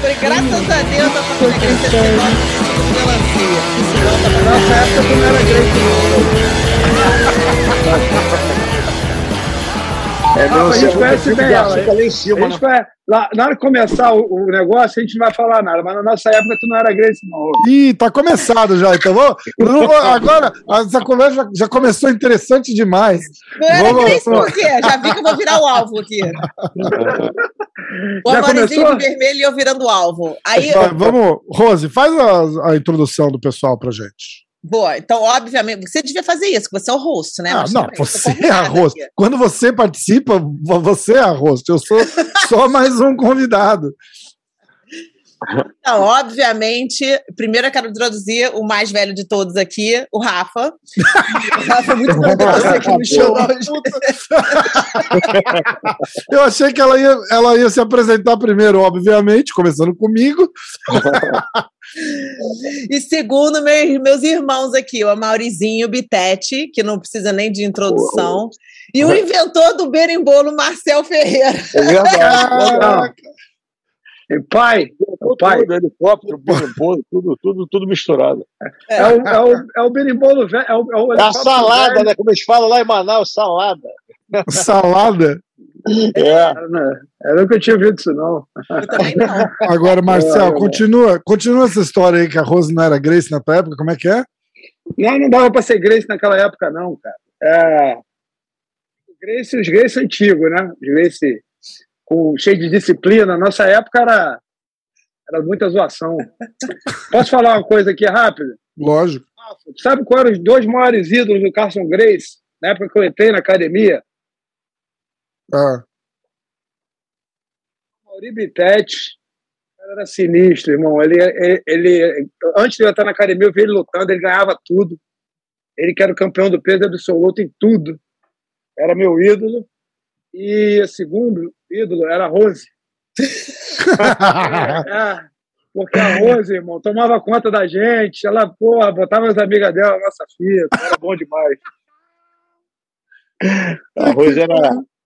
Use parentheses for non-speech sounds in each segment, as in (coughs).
Foi graças a Deus a família Grace esse nome de melancia. Nossa época tu não era Grace, É, Ah, não, a você gente conhece bem ela, lá em A cima, gente né? vai, lá, na hora de começar o, o negócio, a gente não vai falar nada, mas na nossa época tu não era Grace, não. Ih, tá começado já, então vamos. (laughs) agora, essa conversa já, já começou interessante demais. Não era Vamos- Grace por quê? Já vi que eu vou virar o alvo aqui. (laughs) O Já começou? de vermelho e eu virando alvo. Aí, vamos, Rose, faz a, a introdução do pessoal pra gente. boa. Então, obviamente, você devia fazer isso, que você é o host, né? Ah, não, você é a host. aqui. Quando você participa, vo- você é a host. Eu sou só (laughs) mais um convidado. Então, obviamente, primeiro eu quero introduzir o mais velho de todos aqui, o Rafa. o Rafa, muito bom ter você aqui no show hoje. (laughs) Eu achei que ela ia, ela ia se apresentar primeiro, obviamente, começando comigo. (laughs) E segundo, meus, meus irmãos aqui, o Maurizinho Bitete, que não precisa nem de introdução. E o inventor do berimbolo, Marcel Ferreira. É verdade. E pai, Tudo, pai, helicóptero, bolo, tudo, tudo, tudo misturado. é o, é o, é o berimbolo velho. É, o, é, o É a salada, né? Como eles falam lá em Manaus, salada. Salada. É. né? Eu nunca tinha ouvido isso, não. Eu também não. Agora, Marcel, É, é. continua, continua essa história aí que a Rose não era Grace na tua época. Como é que é? Não, não dava para ser Grace naquela época, não, cara. É... Grace, os Grace antigos, né? Os Grace com, cheio de disciplina. Nossa época era, era muita zoação. (laughs) Posso falar uma coisa aqui rápida? Lógico. Sabe quais eram os dois maiores ídolos do Carson Grace, na época que eu entrei na academia? Ah, Mauri Bittetti era sinistro, irmão. Ele, ele, ele- antes de eu estar na academia, eu vi ele lutando, ele ganhava tudo. Ele que era o campeão do peso absoluto em tudo. Era meu ídolo. E segundo ídolo era a Rose. (laughs) É, porque a Rose, irmão, tomava conta da gente. Ela, porra, botava as amigas dela na nossa filha. Era bom demais. A Rose era,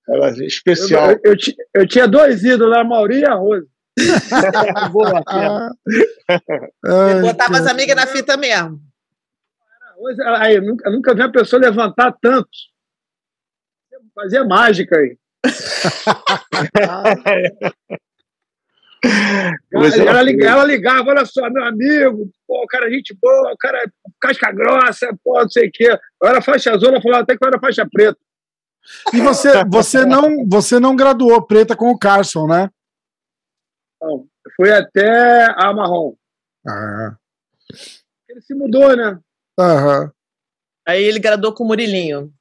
era Eu, especial. eu, eu ti- eu tinha dois ídolos, a Mauri e a Rose. (laughs) Boa, (laughs) ah, Eu botava as amigas na fita mesmo. Hoje, aí, eu nunca, eu nunca vi uma pessoa levantar tanto. Fazia mágica aí. (laughs) Ela, ligava, ela ligava, olha só, meu amigo, pô, o cara é gente boa, o cara é casca grossa, pô, não sei o quê. Eu era faixa azul, ela falava até que eu era faixa preta. E você, você, não, você não graduou preta com o Carson, né? Então, fui até a marrom. Ah, Ele se mudou, né? aham. Aí ele graduou com o Murilinho.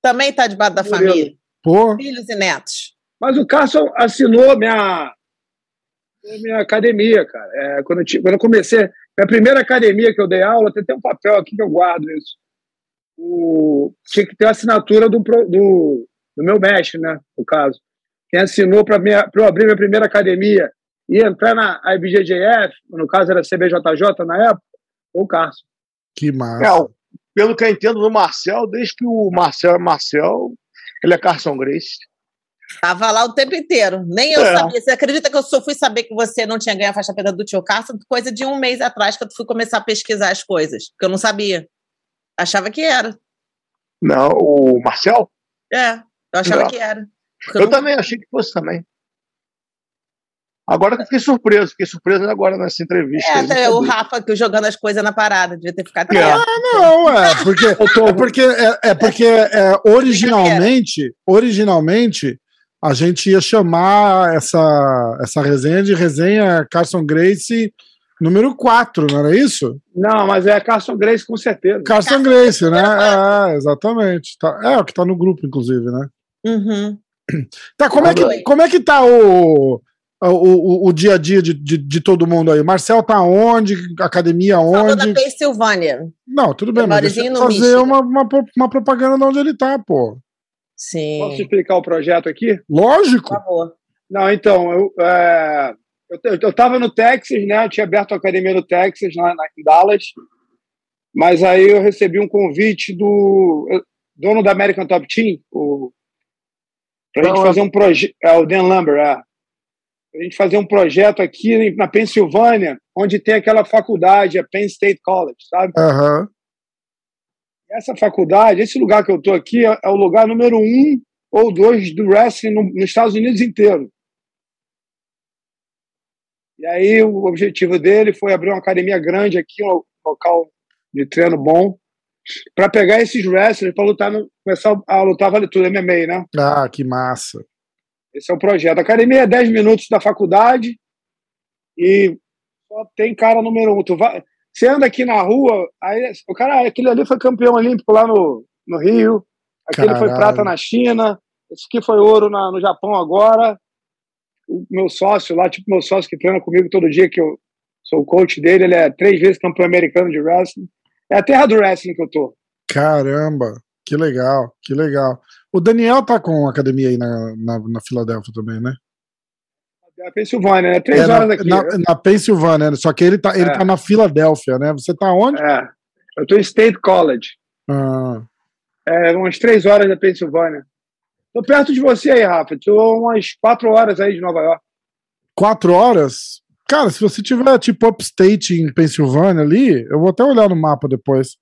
Também tá debaixo da Murilo. família. Pô, Filhos e netos. Mas o Carson assinou minha, minha academia, cara. É, quando, eu, quando eu comecei, minha primeira academia que eu dei aula, tem até um papel aqui que eu guardo isso. O, tinha que ter a assinatura do, do, do meu mestre, né? No caso. Quem assinou para eu abrir minha primeira academia e entrar na IBJJF, no caso era CBJJ na época, foi o Carson. que massa. É, pelo que eu entendo do Marcel, desde que o Marcel é Marcel, ele é Carson Grace. Tava lá o tempo inteiro. Nem eu É. sabia. Você acredita que eu só fui saber que você não tinha ganho a faixa preta do tio Carson? Coisa de um mês atrás que eu fui começar a pesquisar as coisas. Porque eu não sabia. Achava que era. Não, o Marcel? É, eu achava Não. que era. Porque Eu não- também achei que fosse também. Agora que eu fiquei surpreso, fiquei surpreso agora nessa entrevista. É, até o. Rafa que jogando as coisas na parada. Devia ter ficado É. quieto. Não, é porque, é porque, é, é porque é, originalmente, originalmente a gente ia chamar essa, essa resenha de resenha Carson Grace número 4, não era isso? Não, mas é Carson Grace com certeza. Carson Grace, né? É, exatamente. Tá- é o que tá no grupo, inclusive, né? Uhum. Tá, como é que, como é que tá o, o, o, o dia a dia de, de, de todo mundo aí? O Marcel tá onde? Academia Falou da onde? Pensilvânia. Não, tudo bem, mas fazer Michigan. uma, uma, uma propaganda de onde ele tá, pô. Sim. Posso explicar o projeto aqui? Lógico. Por favor. Não, então, eu, é, eu, eu, eu tava no Texas, né? Eu tinha aberto a academia no Texas, lá na, em Dallas. Mas aí eu recebi um convite do dono da American Top Team, o, pra gente Dan fazer um projeto. É o Dan Lumber, é. A gente fazer um projeto aqui na Pensilvânia, onde tem aquela faculdade, a Penn State College, sabe? Aham. Essa faculdade, esse lugar que eu estou aqui, é, é o lugar número um ou dois do wrestling no, nos Estados Unidos inteiro. E aí o objetivo dele foi abrir uma academia grande aqui, um local de treino bom, para pegar esses wrestlers para lutar no, começar a lutar vale tudo MMA, né? Ah, que massa. Esse é o projeto. A academia é 10 minutos da faculdade e só tem cara número um. Tu vai, você anda aqui na rua, aí o cara, aquele ali foi campeão olímpico lá no, no Rio, aquele Caralho. foi prata na China, esse aqui foi ouro na, no Japão agora. O meu sócio lá, tipo meu sócio que treina comigo todo dia, que eu sou o coach dele, ele é três vezes campeão americano de wrestling. É a terra do wrestling que eu tô. Caramba, que legal, que legal. O Daniel tá com academia aí na, na, na Filadélfia também, né? É a Pensilvânia, né? Três É, na, horas daqui. na, na Pensilvânia, né? só que ele tá, ele É. tá na Filadélfia, né? Você tá onde? É. Eu tô em State College. Ah, É, umas três horas da Pensilvânia. Tô perto de você aí, Rafa. Tô umas quatro horas aí de Nova York. quatro horas? Cara, se você tiver tipo upstate em Pensilvânia ali, eu vou até olhar no mapa depois.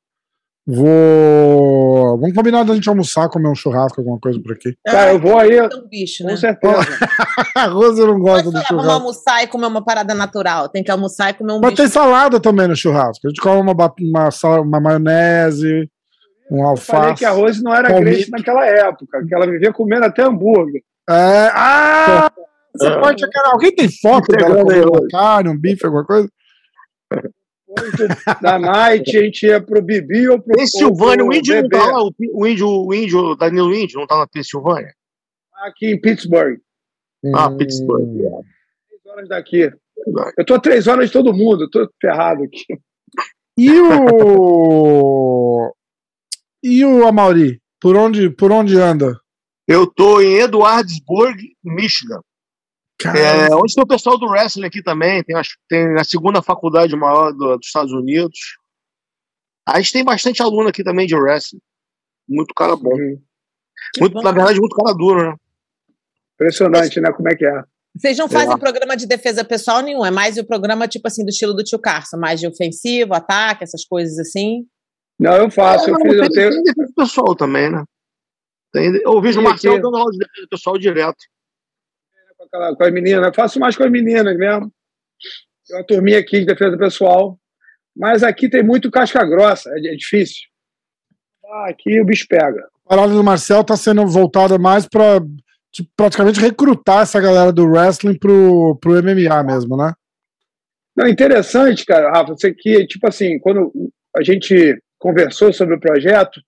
Vou. Vamos combinar da gente almoçar, comer um churrasco, alguma coisa por aqui. Cara, eu vou aí, É um bicho, né? com certeza. (laughs) A Rosa não gosta Pode do falar, vamos churrasco. almoçar e comer uma parada natural. Tem que almoçar e comer um Mas tem bicho. salada também no churrasco. A gente come uma, uma, sal- uma maionese, um Eu falei alface. que a Rose não era Palmito. Grace naquela época, que ela vivia comendo até hambúrguer. É, ah! (laughs) Você pode, alguém tem foto dela comendo uma carne, um bife, alguma coisa? Da night, a gente ia pro Bibi ou pro. Pensilvânia, o índio não tá lá, o, o índio, o índio, Danilo Índio não tá na Pensilvânia? Aqui em Pittsburgh. Ah, Hum. Pittsburgh. Três horas daqui. Eu tô a três horas de todo mundo, tô ferrado aqui. E o. E o Amauri? Por onde, por onde anda? Eu tô em Edwardsburg, Michigan. É, onde tem o pessoal do wrestling aqui também, tem, as- tem a segunda faculdade maior do- dos Estados Unidos. A gente tem bastante aluno aqui também de wrestling. Muito cara bom. Muito, bom. na verdade, muito cara duro, né? Impressionante, né? Como é que é? Vocês não fazem É. programa de defesa pessoal nenhum, é mais o programa tipo assim do estilo do tio Carson, mais de ofensivo, ataque, essas coisas assim. Não, eu faço. É, eu não, fiz, eu tem, tenho, tem defesa pessoal também, né? Tem- eu vejo o Marcelo dando aula de defesa pessoal direto. Com, as meninas. Eu faço mais com as meninas mesmo. Tem uma turminha aqui de defesa pessoal. Mas aqui tem muito casca grossa, é, é difícil. Ah, aqui o bicho pega. a parada do Marcel tá sendo voltada mais pra tipo, praticamente recrutar essa galera do wrestling pro, pro MMA mesmo, né? Não, interessante, cara, Rafa, você que, tipo assim, quando a gente conversou sobre o projeto,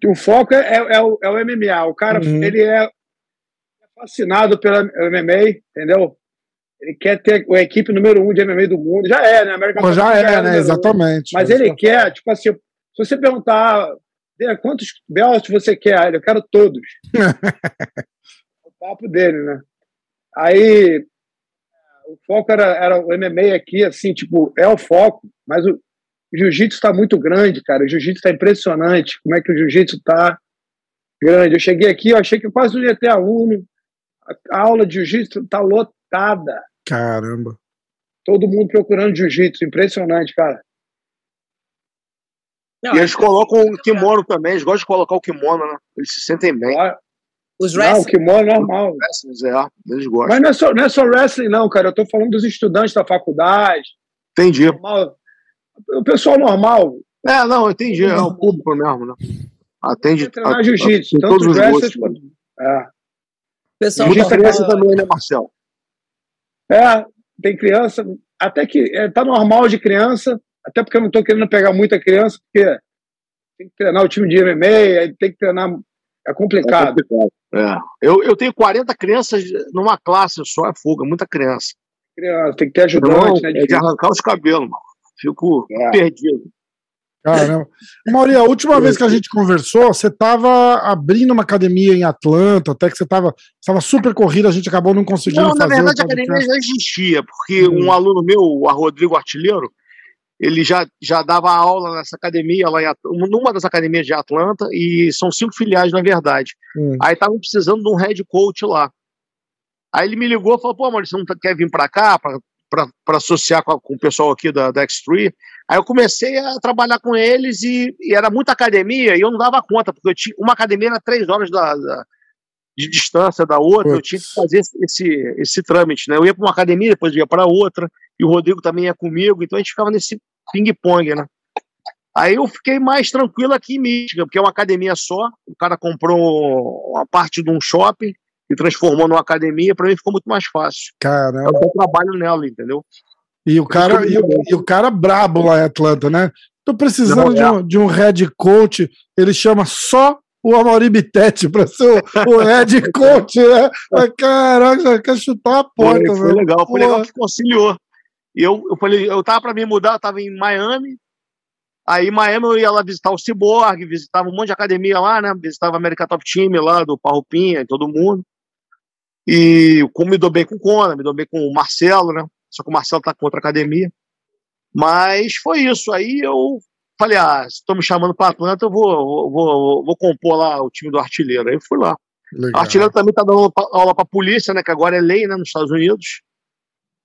que o foco é, é- é o, é o MMA. O cara, Uhum. ele é fascinado pela MMA, entendeu? Ele quer ter a equipe número um de MMA do mundo. Já é, né? American Mas já é, a né? número um. Exatamente. Mas ele quer, tipo assim, se você perguntar "Dê, quantos belts você quer, Ele, eu quero todos. (laughs) o papo dele, né? Aí o foco era, era o MMA aqui, assim, tipo, é o foco, mas o, o jiu-jitsu está muito grande, cara. O jiu-jitsu está impressionante. Como é que o jiu-jitsu está grande? Eu cheguei aqui, eu achei que eu quase não ia ter aluno. A, aula de jiu-jitsu está lotada. Caramba. Todo mundo procurando jiu-jitsu. Impressionante, cara. Não, E eles colocam o kimono também, eles gostam de colocar o kimono, né? Eles se sentem bem. os Não, o kimono é normal. Wrestlers, é, eles gostam. Mas não é, só, não é só wrestling, não, cara. Eu tô falando dos estudantes da faculdade. Entendi. Normal. O pessoal normal. É, não, entendi. É o público mesmo, né? Atende. Treinar jiu-jitsu. Tanto todos os wrestlers gostos. quanto. É. pessoal Muita criança é- também, né, Marcel? É, tem criança. Até que é, tá normal de criança. Até porque eu não tô querendo pegar muita criança, porque tem que treinar o time de MMA, aí tem que treinar. É complicado. É. Eu, eu tenho 40 crianças numa classe só, é é muita criança. Criança, tem que ter Não, ajudante, né? é de arrancar os cabelos, mano. Fico É. perdido. Caramba. Mauri, a última vez que a gente conversou, você estava abrindo uma academia em Atlanta, até que você estava tava super corrida, a gente acabou não conseguindo Não, na fazer. verdade a academia já existia, porque Hum. um aluno meu, o Rodrigo Artilheiro, ele já, já dava aula nessa academia, lá em, numa das academias de Atlanta, e são cinco filiais, na verdade. Hum. Aí estavam precisando de um head coach lá. Aí ele me ligou e falou: pô, Maurício, você não quer vir para cá para associar com, a, com, o pessoal aqui da, da X3? Aí eu comecei a trabalhar com eles e, e, era muita academia e eu não dava conta, porque eu tinha, uma academia era três horas da, da de distância da outra, eu tinha que fazer esse, esse, esse trâmite, né? Eu ia para uma academia, depois ia para outra, e o Rodrigo também ia comigo, então a gente ficava nesse ping-pong, né? Aí eu fiquei mais tranquilo aqui em Michigan, porque é uma academia só, o cara comprou uma parte de um shopping e transformou numa academia, para mim ficou muito mais fácil. Caramba. Eu trabalho nela, entendeu? E o cara, e o, e o cara brabo lá em Atlanta, né? Tô precisando de, um, de um head coach, ele chama só o Amaury Bittetti para ser o, head (laughs) coach, né? Caraca, quer chutar a porta, foi, foi legal, foi legal que conciliou. E eu, eu falei, eu tava para me mudar, eu tava em Miami. Aí em Miami eu ia lá visitar o Cyborg, visitava um monte de academia lá, né? Visitava a America Top Team lá, do Parrupinha e todo mundo. E como me dou bem com o Conan, me dou bem com o Marcelo, né? Só que o Marcelo tá contra a academia. Mas foi isso. Aí eu falei, ah, se estão me chamando para Atlanta, eu vou, vou, vou, compor lá o time do artilheiro. Aí fui lá. Legal. O artilheiro também está dando aula para polícia, né? Que agora é lei, né? Nos Estados Unidos.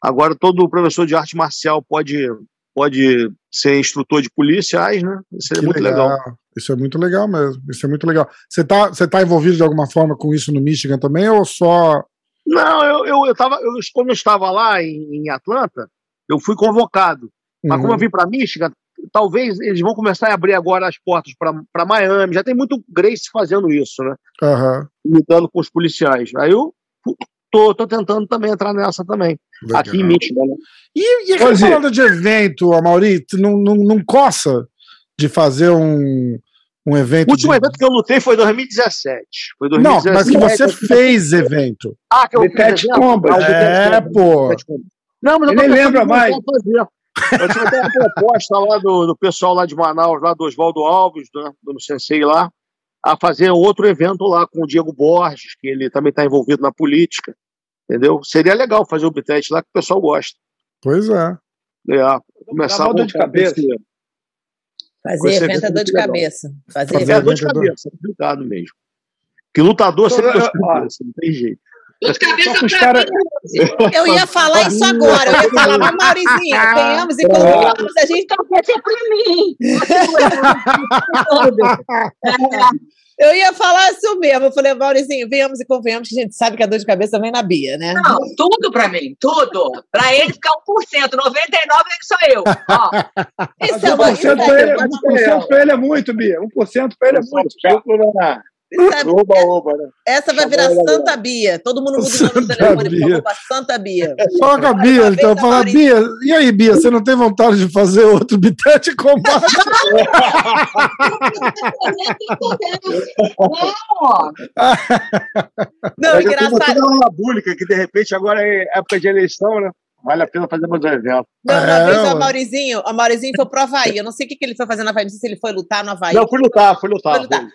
Agora todo professor de arte marcial pode, pode ser instrutor de policiais, né? Isso é que muito legal. legal. Isso é muito legal mesmo. Isso é muito legal. Você está você tá envolvido de alguma forma com isso no Michigan também, ou só. Não, eu, eu, eu, tava, eu quando eu estava lá em, em Atlanta, eu fui convocado. Mas uhum. como eu vim para Michigan, talvez eles vão começar a abrir agora as portas para Miami. Já tem muito Grace fazendo isso, né? Uhum. Lidando com os policiais. Aí eu tô, tô tentando também entrar nessa também. Legal. Aqui em Michigan. Né? E, e aquela falando de evento, Amaury, não, não, não coça de fazer um, um evento. O último de... evento que eu lutei foi 2017. Foi 2017. Não, mas que você fez evento. Ah, que eu fiz Combat. É, pô. Não, mas eu nem lembra mais. Eu tive até uma proposta lá do, do pessoal lá de Manaus, lá do Oswaldo Alves, né, do Sensei lá, a fazer outro evento lá com o Diego Borges, que ele também está envolvido na política, entendeu? Seria legal fazer o Bitete lá, que o pessoal gosta. Pois é. É, começar a dor de cabeça. Fazer evento é dor de cabeça. Fazer, Fazer evento é dor de cabeça, é complicado mesmo. Que lutador sempre dor de cabeça, não tem jeito. Os cabeça cara... (laughs) Eu ia falar isso agora. Eu ia falar, mas Maurizinho, venhamos e convenhamos, a gente tá ser pra mim. (laughs) (laughs) Eu ia falar isso mesmo. Eu falei, Maurizinho, venhamos e convenhamos que a gente sabe que a dor de cabeça vem na Bia, né? Não, tudo pra mim, tudo. Pra ele ficar 1%, 99% sou eu. Ó. Isso é, 1% pra ele, 1% pra ele é muito, Bia. 1% pra ele é muito. Essa, (laughs) oba, oba, né? essa vai virar Santa Bia. Todo mundo muda o nome do telefone Bia. Santa Bia. Fala com a Bia, então. Fala, Bia, e aí, Bia, você não tem vontade de fazer outro bitete combate? (laughs) (laughs) não, não engraçado. uma pública que de repente agora é época de eleição, né? Vale a pena fazer mais um evento. Não, uma é, vez o Maurizinho, o foi pro Havaí. Eu não sei o que, que ele foi fazer no Havaí, não sei se ele foi lutar no Havaí. Não, fui lutar, fui lutar. Fui lutar.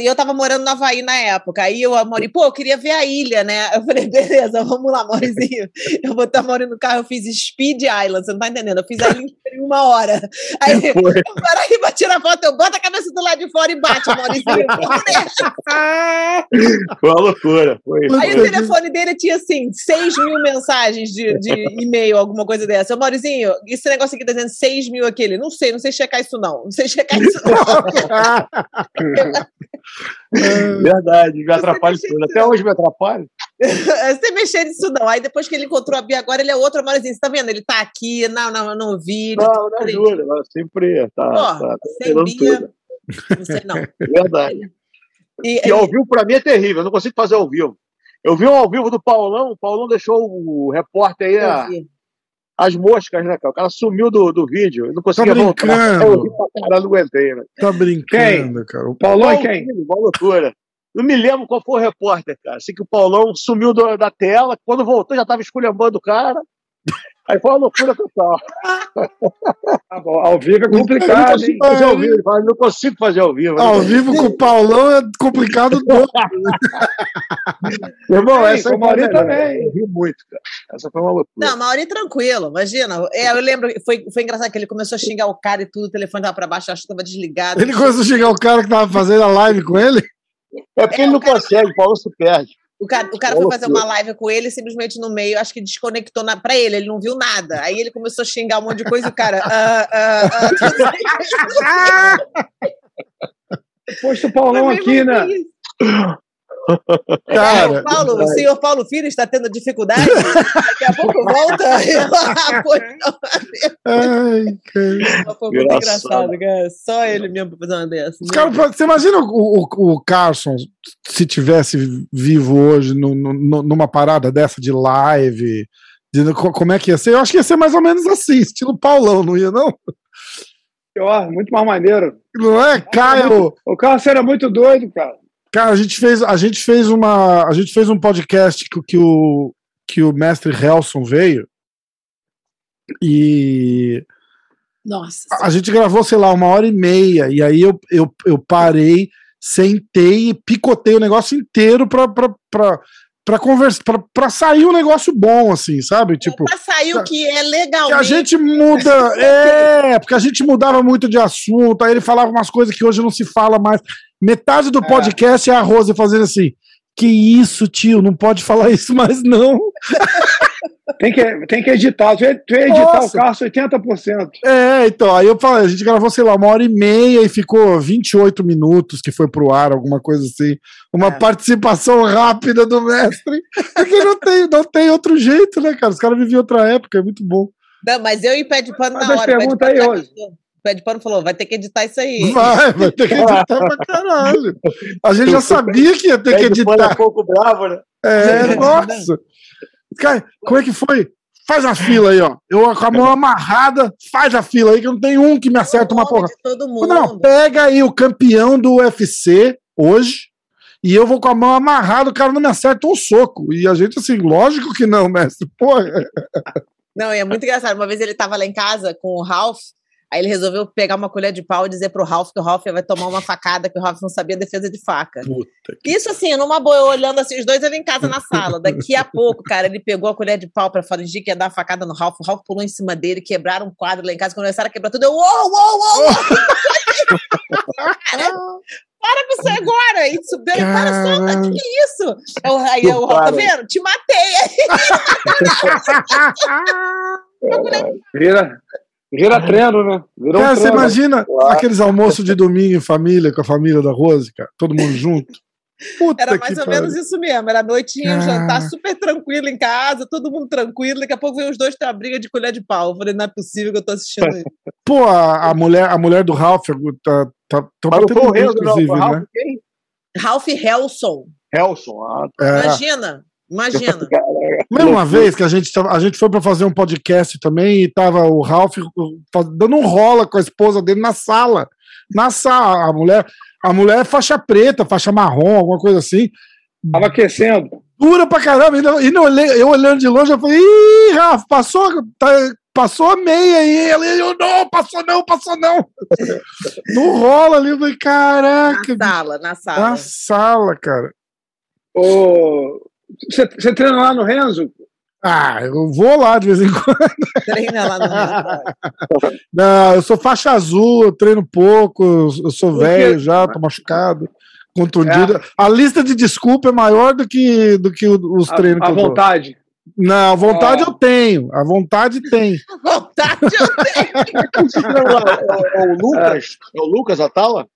E eu tava morando no Havaí na época. Aí o Mauri, pô, eu queria ver a ilha, né? Eu falei, beleza, vamos lá, Maurizinho. (laughs) Eu vou estar morando no carro, eu fiz Speed Island, você não tá entendendo? Eu fiz a ilha em uma hora. (laughs) Aí, eu para aí pra tirar foto, eu boto a cabeça do lado de fora e bate, Maurizinho. (laughs) foi uma loucura. Foi. Aí o telefone dele tinha, assim, 6 mil mensagens de, de e-mail e-mail, alguma coisa dessa. Ô, Maurizinho, esse negócio aqui tá dizendo 6 mil aquele. Não sei, não sei checar isso, não. Não sei checar isso, não. (laughs) Verdade, me atrapalha isso tudo. Até hoje me atrapalha. (laughs) Você mexer nisso, não. Aí depois que ele encontrou a Bia, agora ele é outro Maurizinho. Você tá vendo? Ele tá aqui, não, não, eu não vi. Não, não ajuda, ela sempre tá. Pô, tá, tá sem Bia, tudo. não sei não. (laughs) Verdade. E, e ao vivo, pra mim, é terrível. Eu não consigo fazer ao vivo. Eu vi um ao vivo do Paulão, o Paulão deixou o repórter aí a, as moscas, né, cara? O cara sumiu do, do vídeo, eu não conseguia tá brincando. Eu vi pra caralho, não aguentei, né? Tá brincando, quem? cara. O Paulão é quem? Uma loucura. Não me lembro qual foi o repórter, cara. Sei que o Paulão sumiu do, da tela, quando voltou já tava esculhambando o cara. Aí foi uma loucura total. Tá bom, ao vivo é complicado. Eu não consigo fazer ao vivo, não consigo fazer ao vivo. Ao vivo com o Paulão é complicado todo. (laughs) Irmão, essa o Mauri também. Eu vi muito, cara. Essa foi uma loucura. Não, Mauri tranquilo, imagina. É, eu lembro, foi, foi engraçado que ele começou a xingar o cara e tudo, o telefone tava pra baixo, acho que tava desligado. Ele começou a xingar o cara que tava fazendo a live com ele? É porque é, ele não cara... consegue, o Paulo se perde. O cara, o cara foi fazer uma live com ele simplesmente no meio, acho que desconectou na, pra ele, ele não viu nada. Aí ele começou a xingar um monte de coisa e o cara. Ah, ah, ah, (laughs) Posto o Paulão aqui, né? Cara, é, o, Paulo, o senhor Paulo Filho está tendo dificuldade. Daqui a pouco volta. (laughs) (laughs) Ai, cara. Foi muito engraçado, cara. Só ele mesmo pra fazer uma dessa. Cara, você imagina o, o, o, Carson se tivesse vivo hoje no, no, numa parada dessa de live? De, como é que ia ser? Eu acho que ia ser mais ou menos assim, estilo Paulão, não ia, não? Pior, muito mais maneiro. Não é, Caio? O Carson era muito doido, cara. Cara, a gente fez, a gente fez uma, a gente fez um podcast que, que o que o mestre Helson veio e nossa. A gente gravou, sei lá, uma hora e meia e aí eu, eu, eu parei, sentei e picotei o negócio inteiro pra, pra, pra, pra conversar, pra, pra sair um negócio bom, assim, sabe? Tipo, pra sair o que é legal. a gente muda, (laughs) é, porque a gente mudava muito de assunto, aí ele falava umas coisas que hoje não se fala mais. Metade do é. podcast é, é a Rose fazendo assim. Que isso, tio, não pode falar isso mais, não. (laughs) tem, que, tem que editar. Tu ia, tu ia editar Nossa. o Carso 80%. É, então, aí eu falei, a gente gravou, sei lá, uma hora e meia e ficou 28 minutos que foi pro ar, alguma coisa assim. Uma é. participação rápida do mestre. Porque não tem, não tem outro jeito, né, cara? Os caras viviam outra época, é muito bom. Não, mas eu e Pé de Pano na hora. Pergunta aí hoje. O Pé de Pano falou: vai ter que editar isso aí. (laughs) Vai, vai ter que editar pra caralho. A gente já sabia que ia ter que editar. É pouco bravo, né? (laughs) É, nossa. Cara, como é que foi? Faz a fila aí, ó. Eu com a mão amarrada, faz a fila aí, que não tem um que me acerta uma porra. Todo mundo. Não, pega aí o campeão do UFC hoje, e eu vou com a mão amarrada, o cara não me acerta um soco. E a gente, assim, lógico que não, mestre. Porra. Não, e é muito engraçado. Uma vez ele tava lá em casa com o Ralph, Aí ele resolveu pegar uma colher de pau e dizer pro Ralph que o Ralph vai tomar uma facada, que o Ralph não sabia defesa de faca. Isso assim, numa boa, eu olhando assim, os dois eram em casa na sala. Daqui a pouco, cara, ele pegou a colher de pau pra fingir que ia dar facada no Ralph. O Ralph pulou em cima dele, quebraram um quadro lá em casa. Começaram a quebrar tudo, eu, uou, uou, uou! para com isso agora! E subiu, para só, que isso? Eu, aí eu, tá vendo? Te matei! Vira, Vira treino, né? Virou cara, um você imagina claro. aqueles almoços de domingo em família, com a família da Rose, cara, todo mundo junto. (laughs) Puta era mais ou pare... menos isso mesmo. Era noitinha, um jantar super tranquilo em casa, todo mundo tranquilo. Daqui a pouco vem os dois ter uma briga de colher de pau. Eu falei, não é possível que eu tô assistindo isso. (laughs) Pô, a, a, mulher, a mulher do Ralph tá, tá, tá batendo inclusive, não, né? Ralph Helson. Helson, ah, tá. é. Imagina, Imagina. Lembra uma vez que a gente, a gente foi para fazer um podcast também e tava o Ralph dando um rola com a esposa dele na sala. Na sala. A mulher, a mulher é faixa preta, faixa marrom, alguma coisa assim. Tava aquecendo. Dura pra caramba. E, não, eu olhando de longe, eu falei, ih, Rafa, passou, tá, passou a meia aí. Ele, eu, não, passou não, passou não. (laughs) no rola ali, eu falei, caraca. Na sala, na sala. Na sala, cara. Ô, você, você treina lá no Renzo? Ah, eu vou lá de vez em quando. Treina lá no Renzo. (laughs) Não, eu sou faixa azul, eu treino pouco, eu sou velho já, tô machucado, contundido. É. A lista de desculpa é maior do que, do que os treinos a, a que eu vontade. Dou. Não, a vontade é. eu tenho. A vontade tem. (laughs) A vontade eu tenho. (laughs) é, o Lucas? É o Lucas Atala?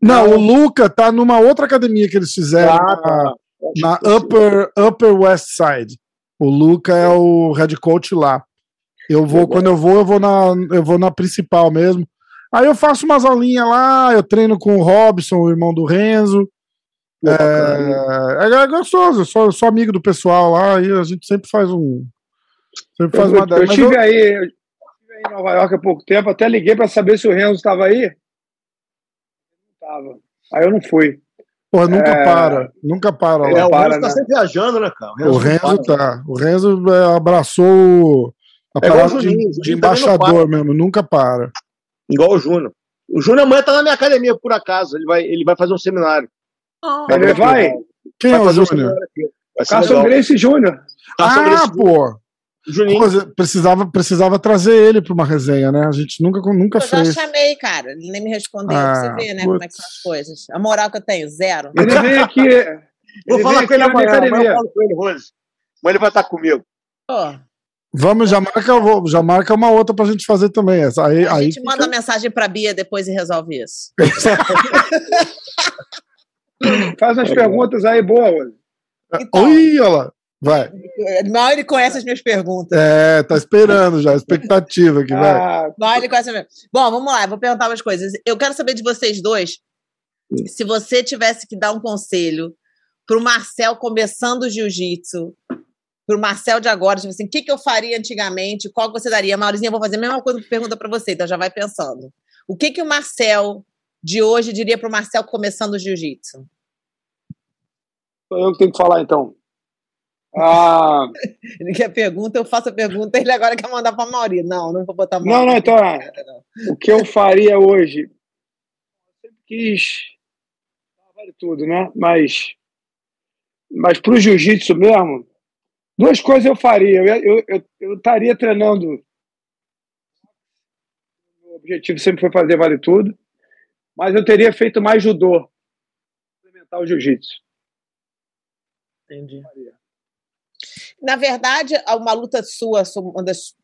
Não, Não, o Luca tá numa outra academia que eles fizeram. Ah, tá na Upper, Upper West Side. O Luca é o head coach lá. Eu vou, quando eu vou, eu vou na, eu vou na principal mesmo. Aí eu faço umas aulinhas lá, eu treino com o Robson, o irmão do Renzo. É, é, é, gostoso, eu sou, sou, amigo do pessoal lá e a gente sempre faz um. Sempre faz eu, uma eu, eu estive eu... aí, eu estive em Nova York há pouco tempo, até liguei para saber se o Renzo estava aí. Não estava. Aí eu não fui. Porra, nunca é... para, nunca para lá. É, o Renzo tá sempre viajando, né, cara? O Renzo, o Renzo tá. O Renzo é, abraçou a é parada de, de embaixador mesmo, nunca para. Igual o Júnior. O Júnior amanhã tá na minha academia, por acaso. Ele vai, ele vai fazer um seminário. Oh. Ele vai? Quem vai é o Júnior? Um Carson Grace Júnior. Ah, pô. Juninho. Pô, precisava, precisava trazer ele para uma resenha, né? A gente nunca, nunca eu fez. Eu já chamei, cara. Ele nem me respondeu. Ah, você vê, né? Putz. Como é que são as coisas. A moral que eu tenho, zero. Ele vem aqui. (laughs) Vou Ele falar vem com ele amanhã. Eu falo com ele, Rose. Mas ele vai estar comigo. Pô, Vamos, já marca, já marca uma outra pra gente fazer também. Essa. Aí, a aí gente manda mensagem pra Bia depois e resolve isso. (laughs) Faz umas perguntas aí boas. Então, Oi, olha lá. Vai. mal ele conhece as minhas perguntas. É, tá esperando já. Expectativa aqui, vai. Ah, Mal ele conhece as minhas... Bom, vamos lá, vou perguntar umas coisas. Eu quero saber de vocês dois, se você tivesse que dar um conselho pro Marcel começando o jiu-jitsu, pro Marcel de agora, tipo assim, o que, que eu faria antigamente, qual que você daria? Maurizinho, eu vou fazer a mesma coisa que pergunta pra você, então já vai pensando. O que que o Marcel de hoje diria pro Marcel começando o jiu-jitsu? sou eu que tenho que falar, então. Ah, (laughs) Ele quer pergunta, eu faço a pergunta, ele agora quer mandar pra Mauri. Não, não vou botar não, não, então, ah, o que eu faria hoje? Eu sempre quis. Vale tudo, né? Mas. Mas pro jiu-jitsu mesmo, duas coisas eu faria. Eu, eu, eu, eu estaria treinando. O objetivo sempre foi fazer vale tudo. Mas eu teria feito mais judô. Implementar o jiu-jitsu. Entendi. Na verdade, uma luta sua, uma das,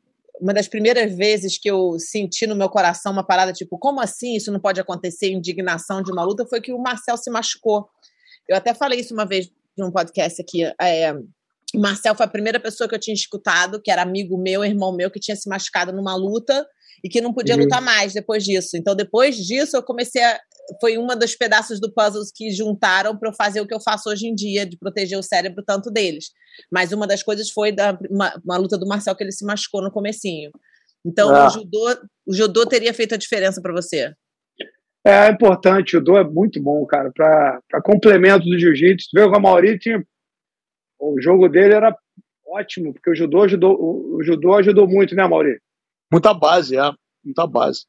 uma das primeiras vezes que eu senti no meu coração uma parada tipo, como assim isso não pode acontecer? Indignação de uma luta foi que o Marcel se machucou. Eu até falei isso uma vez num podcast aqui. É, o Marcel foi a primeira pessoa que eu tinha escutado, que era amigo meu, irmão meu, que tinha se machucado numa luta e que não podia Uhum. lutar mais depois disso. Então, depois disso, eu comecei a. Foi uma dos pedaços do puzzle que juntaram para eu fazer o que eu faço hoje em dia, de proteger o cérebro tanto deles. Mas uma das coisas foi da, uma, uma luta do Marcel que ele se machucou no comecinho. Então, É. o, judô, o judô teria feito a diferença para você. É importante, o judô é muito bom, cara, para complemento do jiu-jitsu. Tu vê que o Mauri tinha. O jogo dele era ótimo, porque o judô ajudou, o, o judô ajudou muito, né, Mauri? Muita base, é. Muita base.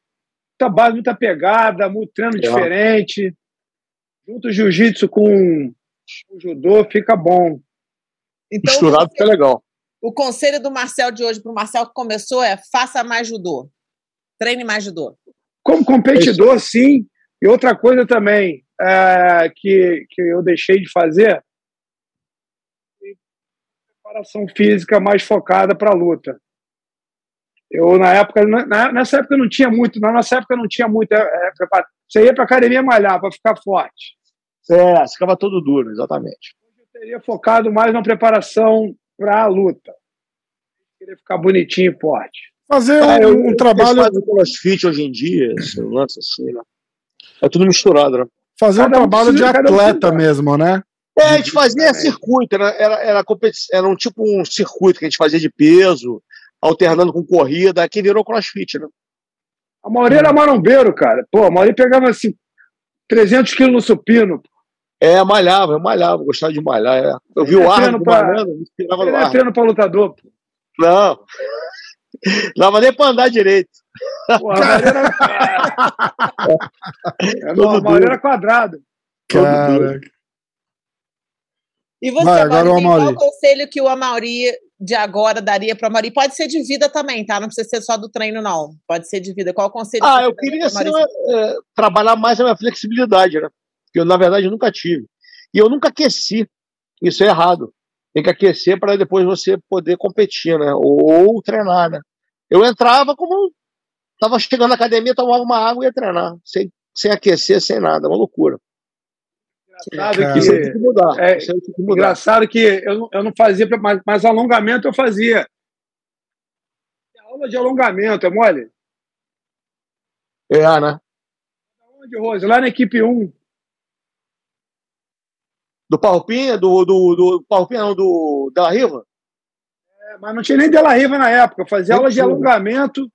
Muita base, muita pegada, muito treino diferente. Junto o jiu-jitsu com o judô fica bom. Então, Misturado fica legal. o conselho do Marcel de hoje para o Marcel que começou é faça mais judô. Treine mais judô. Como competidor, sim. E outra coisa também é, que, que eu deixei de fazer preparação física mais focada para a luta. Eu, na época, na- nessa época não tinha muito, na nossa época não tinha muito. é, é, prepara- você ia para academia malhar para ficar forte. É, ficava todo duro, exatamente. Eu teria focado mais na preparação para a luta. Eu queria ficar bonitinho e forte. Fazer Ah, um, eu- um trabalho, fazem crossfit hoje em dia, esse lance assim, né? É tudo misturado, né? fazer um Cada um trabalho de um atleta precisa. mesmo, né? É, a gente fazia circuito, era, era, era, competi- era um tipo um circuito que a gente fazia de peso, alternando com corrida, aqui virou crossfit, né? A maioria era marombeiro, cara. Pô, a maioria pegava assim, 300 quilos no supino. É, malhava, eu malhava, gostava de malhar. é. Eu vi É o Arno pra- malhando, me inspirava no é Arno. treino para lutador. pô. Não. Não dava nem pra andar direito. Pô, a maioria era... (laughs) É, não, a maioria era quadrado. Cara, E você, Vai, agora o qual o conselho que o Amaury de agora daria para Amaury? Pode ser de vida também, tá? Não precisa ser só do treino, não. Pode ser de vida. Qual o conselho Ah, que eu queria assim, é, trabalhar mais a minha flexibilidade, né? Que eu, na verdade, nunca tive. E eu nunca aqueci. Isso é errado. Tem que aquecer para depois você poder competir, né? Ou, ou treinar, né? Eu entrava como. Tava chegando na academia, tomava uma água e ia treinar. Sem, sem aquecer, sem nada. Uma loucura. Engraçado que, tem que mudar. é, que mudar. engraçado que eu, não- eu não fazia, mas, mas alongamento eu fazia. Aula de alongamento, é mole? É, né? Onde, Rose? Lá na equipe 1. Do Palpinha, do, do, do Palpinha, não, do da Riva? É, mas não tinha nem Della Riva na época. Eu fazia aula de alongamento.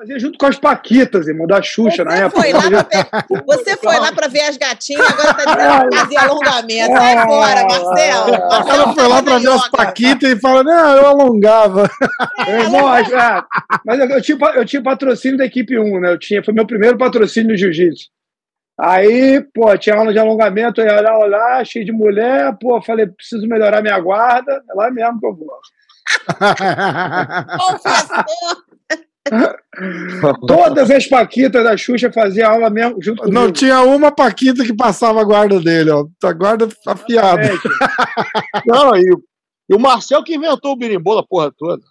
Fazia junto com as Paquitas, irmão, da Xuxa na Você época. foi, lá pra (laughs) ver, você foi lá para ver as gatinhas, agora tá dizendo que fazia alongamento. Sai fora, Marcelo. o Marcelo cara foi lá faz pra ver as paquitas e fala, não, eu alongava. Meu irmão, acho- ah, mas eu, eu tinha, eu tinha patrocínio da equipe 1, né? Eu tinha, foi meu primeiro patrocínio no jiu-jitsu. Aí, pô, tinha aula de alongamento, eu ia lá, olhar, cheio de mulher, pô, falei, preciso melhorar minha guarda, é lá mesmo que eu vou. Confessor. (laughs) Todas as Paquitas da Xuxa faziam aula mesmo junto comigo. Não tinha uma Paquita que passava a guarda dele, ó. A guarda afiada. (laughs) Não, e, e o Marcel que inventou o birimbola a porra toda.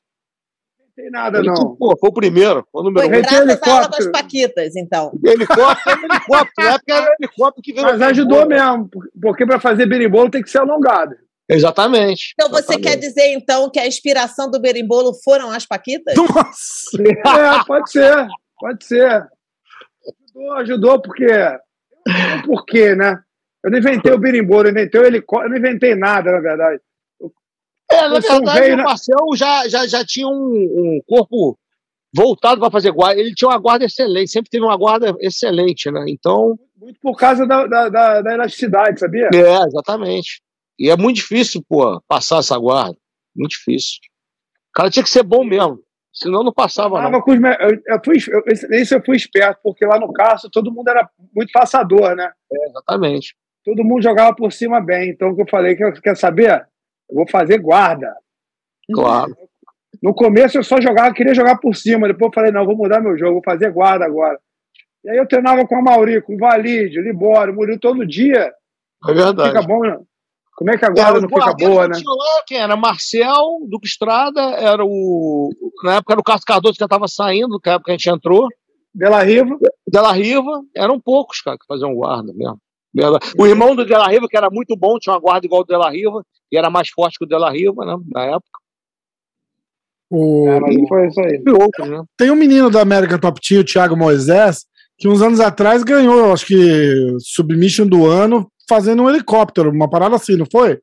não tem nada, Ele, não. pô, foi o primeiro, foi o número Foi um. Graças à aula das helicóptero. Paquitas, então. Helicóptero, era helicóptero. Na época era helicóptero que veio. Mas ajudou mesmo, porque para fazer berimbolo tem que ser alongado. Exatamente. Então você Exatamente. quer dizer, então, que a inspiração do berimbolo foram as Paquitas? Nossa! (laughs) É, pode ser, pode ser. Ajudou, ajudou, porque. Por quê, né? Eu não inventei o berimbolo, eu inventei o helicóptero, eu não inventei nada, na verdade. É, na verdade, veio, o né? Marcel já, já, já tinha um, um corpo voltado para fazer guarda. Ele tinha uma guarda excelente, sempre teve uma guarda excelente, né? Então, Muito por causa da, da, da- da elasticidade, sabia? é, exatamente. E é muito difícil, pô, passar essa guarda. Muito difícil. O cara tinha que ser bom mesmo. Senão não passava, não. Tava com os me- eu, eu fui, eu, esse eu fui esperto, porque lá no Castro todo mundo era muito passador, né? É, exatamente. Todo mundo jogava por cima bem. Então o que eu falei, que eu quer saber? Eu vou fazer guarda. Claro. No começo eu só jogava, queria jogar por cima. Depois eu falei, não, vou mudar meu jogo, vou fazer guarda agora. E aí eu treinava com a Mauri, com o Valide, o Libório, o Murilo todo dia. É verdade. Fica bom, né? Como é que a guarda Era não fica boa, que né? tinha lá, quem era? Marcel, Duque Estrada, era o. Na época era o Carlos Cardoso que já estava saindo, na época a gente entrou. Dela Riva, Della Riva, eram poucos, cara, que faziam guarda mesmo. O irmão do Della Riva, que era muito bom, tinha uma guarda igual ao Della Riva, e era mais forte que o Della Riva, né? Na época. O- é, foi isso aí. Outros, né? Tem um menino da América Top Team, o Thiago Moisés, que uns anos atrás ganhou, acho que, Submission do ano, fazendo um helicóptero, uma parada assim, não foi?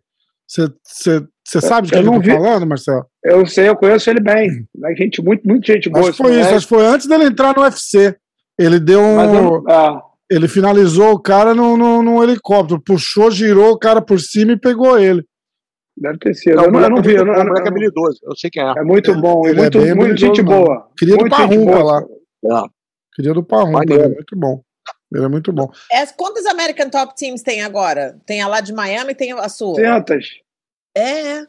Você sabe de Eu quem eu não tô vi. falando, Marcelo? Eu sei, eu conheço ele bem. É gente, muito, muito gente boa. Acho que foi isso, moleque. acho que foi antes dele entrar no UFC. Ele deu eu um. não- ah, Ele finalizou o cara no, no, no helicóptero, puxou, girou o cara por cima e pegou ele. deve ter sido. Não, eu, não, eu não vi. é Eu muito eu não- moleque é habilidoso, eu sei quem é. é muito bom. Ele é muito, bem muito gente boa. Queria do Muito gente Parrumpa boa. lá. É. Queria do ele é muito bom. Ele é muito bom. É, quantos American Top Teams tem agora? Tem a lá de Miami e tem a sua? Centas. É,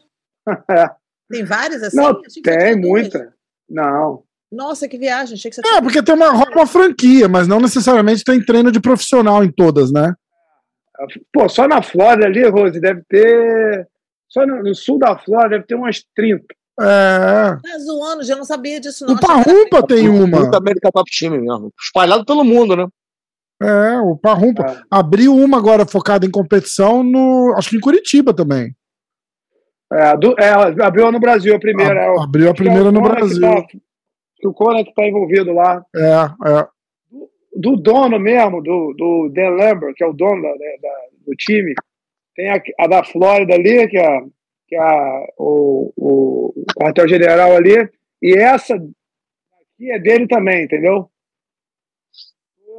(laughs) É. tem várias assim? Não, tem duas. muita. Não. Nossa, que viagem. Achei que você É, porque tem uma, uma franquia, mas não necessariamente tem treino de profissional em todas, né? Pô, só na Flórida ali, Rose, deve ter. Só no, no sul da Flórida deve ter umas 30. É. tá zoando, já não sabia disso não. O Parrumpa tem uma. Muito América Top Time mesmo. Espalhado pelo mundo, né? É, o Parrumpa. Ah, Abriu uma agora focada em competição no. Acho que em Curitiba também. É, a do- é, abriu no Brasil a primeira. é o- Abriu a é primeira no Brasil. tá- o Conan que está envolvido lá. É, é. Do dono mesmo, do, do Dan Lambert, que é o dono da- da- do time, tem a, a da Flórida ali, que é, que é a- o, o quartel-general ali, e essa aqui é dele também, entendeu?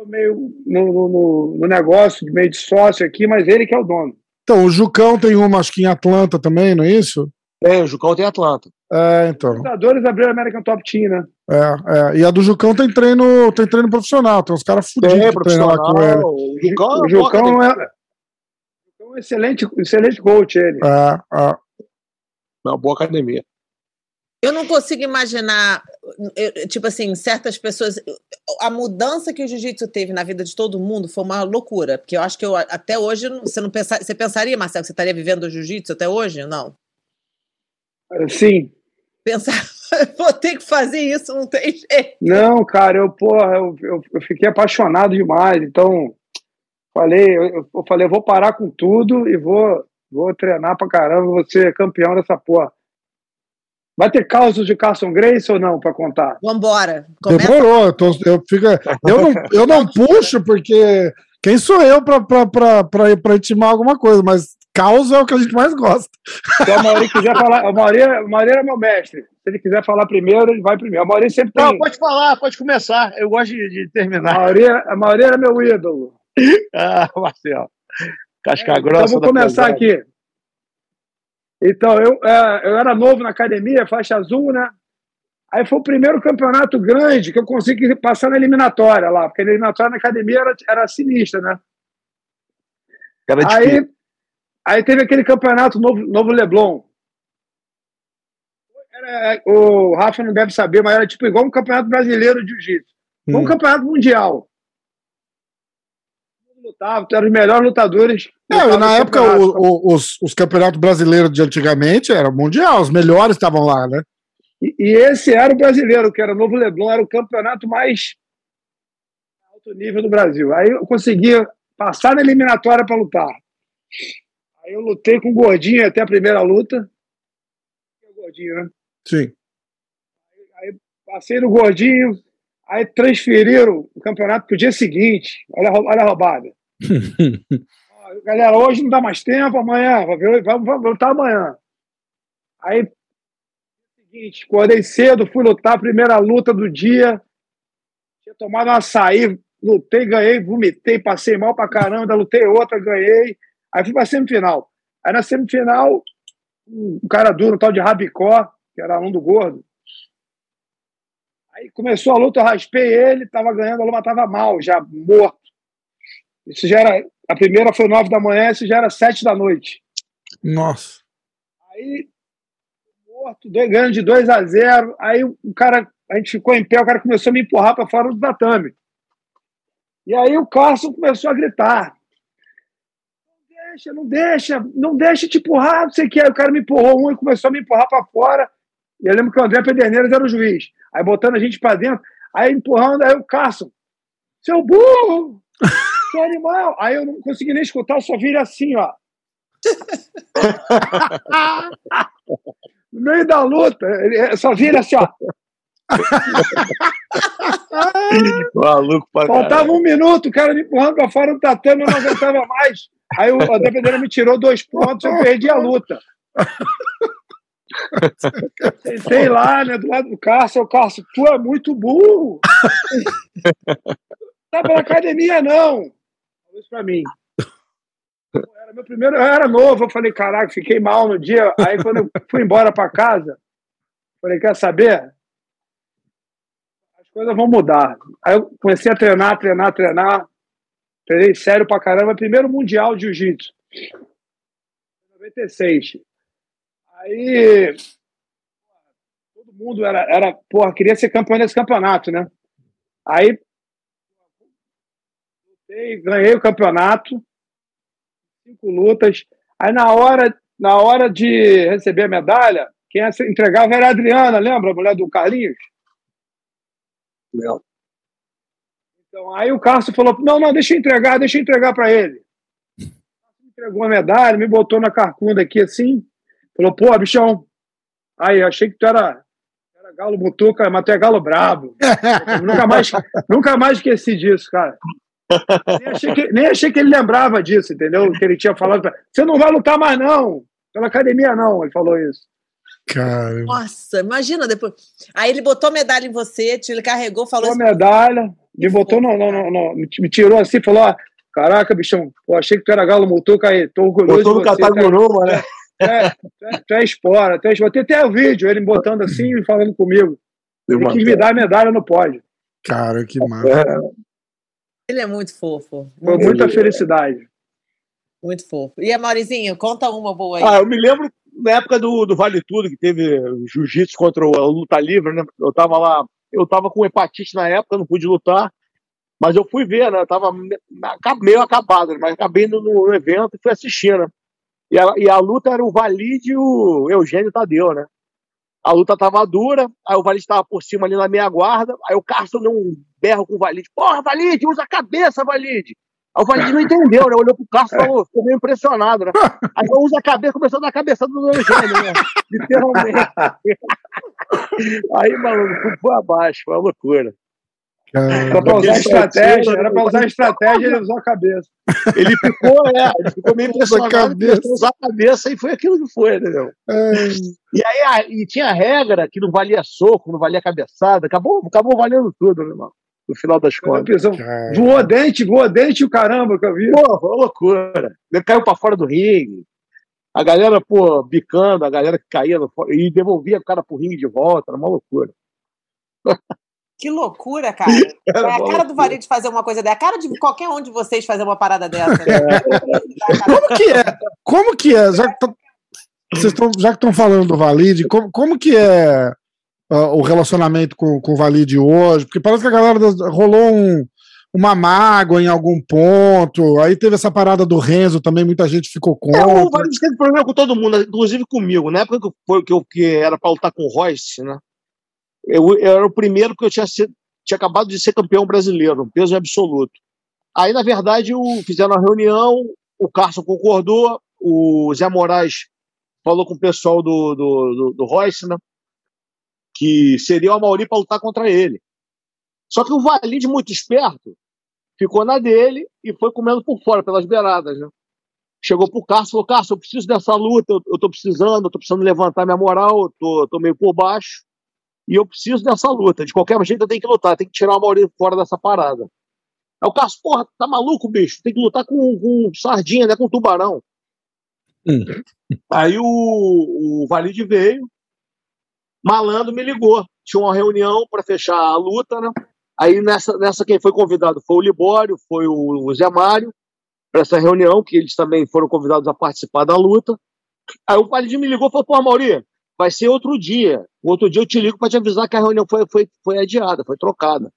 Meio no, no- no- no negócio, meio de sócio aqui, mas ele que é o dono. Então, o Jucão tem uma, acho que em Atlanta também, não é isso? Tem, o Jucão tem Atlanta. É, então. Os lutadores abriram a American Top Team, né? É, é. E a do Jucão tem treino, tem treino profissional, tem uns caras fudidos Tem, que treinam lá com ele. profissional. O Jucão, O uma Jucão é, é um excelente, excelente coach, ele. É, é. É uma boa academia. Eu não consigo imaginar, eu- tipo assim, certas pessoas. A mudança que o jiu-jitsu teve na vida de todo mundo foi uma loucura. Porque eu acho que eu, até hoje, você não pensa, você pensaria, Marcelo, que você estaria vivendo o jiu-jitsu até hoje? Não. Sim. Pensar, (laughs) vou ter que fazer isso, não tem jeito. Não, cara, eu, porra, eu, eu, eu fiquei apaixonado demais. Então, falei, eu, eu falei, eu vou parar com tudo e vou, vou treinar pra caramba, vou ser campeão dessa porra. Vai ter causos de Carson Grace ou não pra contar? Vambora. Começa. Demorou, eu, tô, eu, fico, eu, não, eu não (laughs) puxo porque quem sou eu pra intimar alguma coisa, mas causa é o que a gente mais gosta. Se a Mauri quiser (laughs) falar, a Mauri, a Mauri é meu mestre. Se ele quiser falar primeiro, ele vai primeiro. A Mauri sempre tem. Não, pode falar, pode começar. Eu gosto de, de A terminar. Mauri, a Mauri era meu ídolo. (laughs) Ah, Marcelo. Casca Então, grossa. vou da começar aqui. Então, eu, é, eu era novo na academia, faixa azul, né? Aí foi o primeiro campeonato grande que eu consegui passar na eliminatória lá, porque a eliminatória na academia era, era sinistra, né? Era. Aí, aí teve aquele campeonato novo, novo Leblon. Era é, o Rafa não deve saber, mas era tipo igual um campeonato brasileiro de jiu-jitsu. Hum. Um campeonato mundial. Lutava, eram os melhores lutadores. É, na época, o, o, os, os campeonatos brasileiros de antigamente eram mundial, os melhores estavam lá, né? E, e, esse era o brasileiro, que era o Novo Leblon, era o campeonato mais alto nível do Brasil. Aí eu conseguia passar na eliminatória para lutar. Aí eu lutei com o Gordinho até a primeira luta. O Gordinho, né? Sim. Aí, aí passei no Gordinho, aí transferiram o campeonato para o dia seguinte. Olha, olha a roubada. Galera, hoje não dá mais tempo, amanhã, vamos, lutar amanhã. Aí seguinte, acordei cedo, fui lutar primeira luta do dia. Tinha tomado um açaí, lutei, ganhei, vomitei, passei mal pra caramba, lutei outra, ganhei. Aí fui pra semifinal. Aí na semifinal, um cara duro, um tal de Rabicó, que era um do gordo. Aí começou a luta, eu raspei ele, tava ganhando, a luta tava mal, já morto. Isso já era. A primeira foi nove da manhã, isso já era sete da noite. Nossa. Aí morto, ganhando de 2 a 0 Aí o cara, a gente ficou em pé, o cara começou a me empurrar para fora do tatame. E aí o Carson começou a gritar. Não deixa, não deixa, não deixa te empurrar, não sei o que. Aí o cara me empurrou um e começou a me empurrar para fora. E eu lembro que o André Pederneiras era o juiz. Aí botando a gente para dentro, aí empurrando, aí o Carson, seu burro, seu animal. Aí eu não consegui nem escutar, só vira assim, ó. no meio da luta, ele só vira assim, ó. Maluco pra Faltava um minuto, o cara me empurrando pra fora do tatame, eu não aguentava mais. Aí o André me tirou dois pontos, eu perdi a luta. Sentei lá, né, do lado do Cássio, o Cássio, tu é muito burro. Tá pra academia, não. Falou isso pra mim. Era meu primeiro, eu era novo, eu falei, caraca, fiquei mal no dia. Aí quando eu fui embora para casa, falei, quer saber? As coisas vão mudar. Aí eu comecei a treinar, treinar, treinar. Treinei sério pra caramba. Primeiro Mundial de Jiu-Jitsu. 96. Aí todo mundo era, era, porra, queria ser campeão desse campeonato, né? Aí ganhei o campeonato cinco lutas. Aí na hora, na hora de receber a medalha, quem entregava era a Adriana, lembra? A mulher do Carlinhos? Não. Então aí o Cássio falou: não, não, deixa eu entregar, deixa eu entregar para ele. Entregou a medalha, me botou na carcunda aqui assim, falou: pô, bichão. Aí, achei que tu era, era galo mutuca, mas tu é galo brabo. (laughs) nunca, mais, nunca mais esqueci disso, cara. Nem achei, que, nem achei que ele lembrava disso, entendeu? Que ele tinha falado. Pra... Você não vai lutar mais, não. Pela academia, não. Ele falou isso. Cara. Nossa, imagina depois. Aí ele botou medalha em você, ele carregou, falou. Botou medalha, me botou, não, não, não, não, me tirou assim, falou: ó, caraca, bichão, pô, achei que tu era galo mutuca aí, tô orgulhoso. Botou no Catargonuma, né? É, tu é, tu é espora, tu é espora. Tem até o vídeo, ele me botando assim e falando comigo. Ele quis me dar a medalha no pódio. Cara, que massa. Ele é muito fofo. Foi muita felicidade. Muito fofo. E a Maurizinho, conta uma boa aí. Ah, eu me lembro na época do, do Vale Tudo, que teve jiu-jitsu contra o, a luta livre, né? Eu tava lá, eu tava com hepatite na época, não pude lutar, mas eu fui ver, né? Eu tava meio acabado, né? mas acabei no, no evento e fui assistindo, né? E a, e a luta era o Valide e o Eugênio Tadeu, né? A luta tava dura, aí o Valide tava por cima ali na minha guarda, aí o Carson deu um berro com o Valide. Porra, Valide, usa a cabeça, Valide. Aí o Valide não entendeu, né? Olhou pro Carson e falou, ficou meio impressionado, né? Aí eu usa a cabeça, começou a dar a cabeçada do Eugênio, né? Literalmente. (laughs) Aí, maluco, foi abaixo, foi uma loucura. Era pra usar estratégia, era pra usar estratégia, ele usou a cabeça. Ele ficou, é, ele ficou meio impressionado, usar a cabeça e foi aquilo que foi, entendeu? É. E aí a, e tinha regra que não valia soco, não valia cabeçada, acabou, acabou valendo tudo, meu irmão. No final das contas. Voou dente, voou dente o caramba que eu vi. Pô, foi uma loucura. Ele caiu pra fora do ringue. A galera, pô, bicando, a galera que caía no, e devolvia o cara pro ringue de volta, era uma loucura. (laughs) Que loucura, cara. (laughs) É a cara do Varid fazer uma coisa dessa. É a cara de qualquer um de vocês fazer uma parada dessa. Né? (laughs) É. Como que é? Como que é? Já tá... vocês tão, já que estão falando do Valide, como, como que é uh, o relacionamento com, com o Valide hoje? Porque parece que a galera rolou um, uma mágoa em algum ponto. Aí teve essa parada do Renzo também, muita gente ficou contra. É, o Valide teve problema com todo mundo, inclusive comigo. Na época que eu, que eu que era para lutar com o Royce, né? Eu, eu, era o primeiro que eu tinha, tinha acabado de ser campeão brasileiro, peso absoluto. Aí, na verdade, o, fizeram uma reunião, o Carson concordou, o Zé Moraes falou com o pessoal do, do, do, do Royce, né? Que seria o Amauri para lutar contra ele. Só que o Valide, muito esperto, ficou na dele e foi comendo por fora, pelas beiradas, né? Chegou pro Carson e falou: Carson, eu preciso dessa luta, eu, eu tô precisando, eu tô precisando levantar minha moral, eu tô, tô meio por baixo e eu preciso dessa luta. De qualquer jeito eu tenho que lutar, tem que tirar o Maurício fora dessa parada. Aí o Cássio, porra, tá maluco, bicho? Tem que lutar com, com sardinha, né? Com tubarão. Hum. Aí o, o Valide veio, malandro me ligou. Tinha uma reunião para fechar a luta, né? Aí nessa, nessa quem foi convidado foi o Libório, foi o, o Zé Mário, para essa reunião, que eles também foram convidados a participar da luta. Aí o Valide me ligou e falou: pô, Mauri, vai ser outro dia. Outro dia eu te ligo para te avisar que a reunião foi, foi, foi adiada, foi trocada.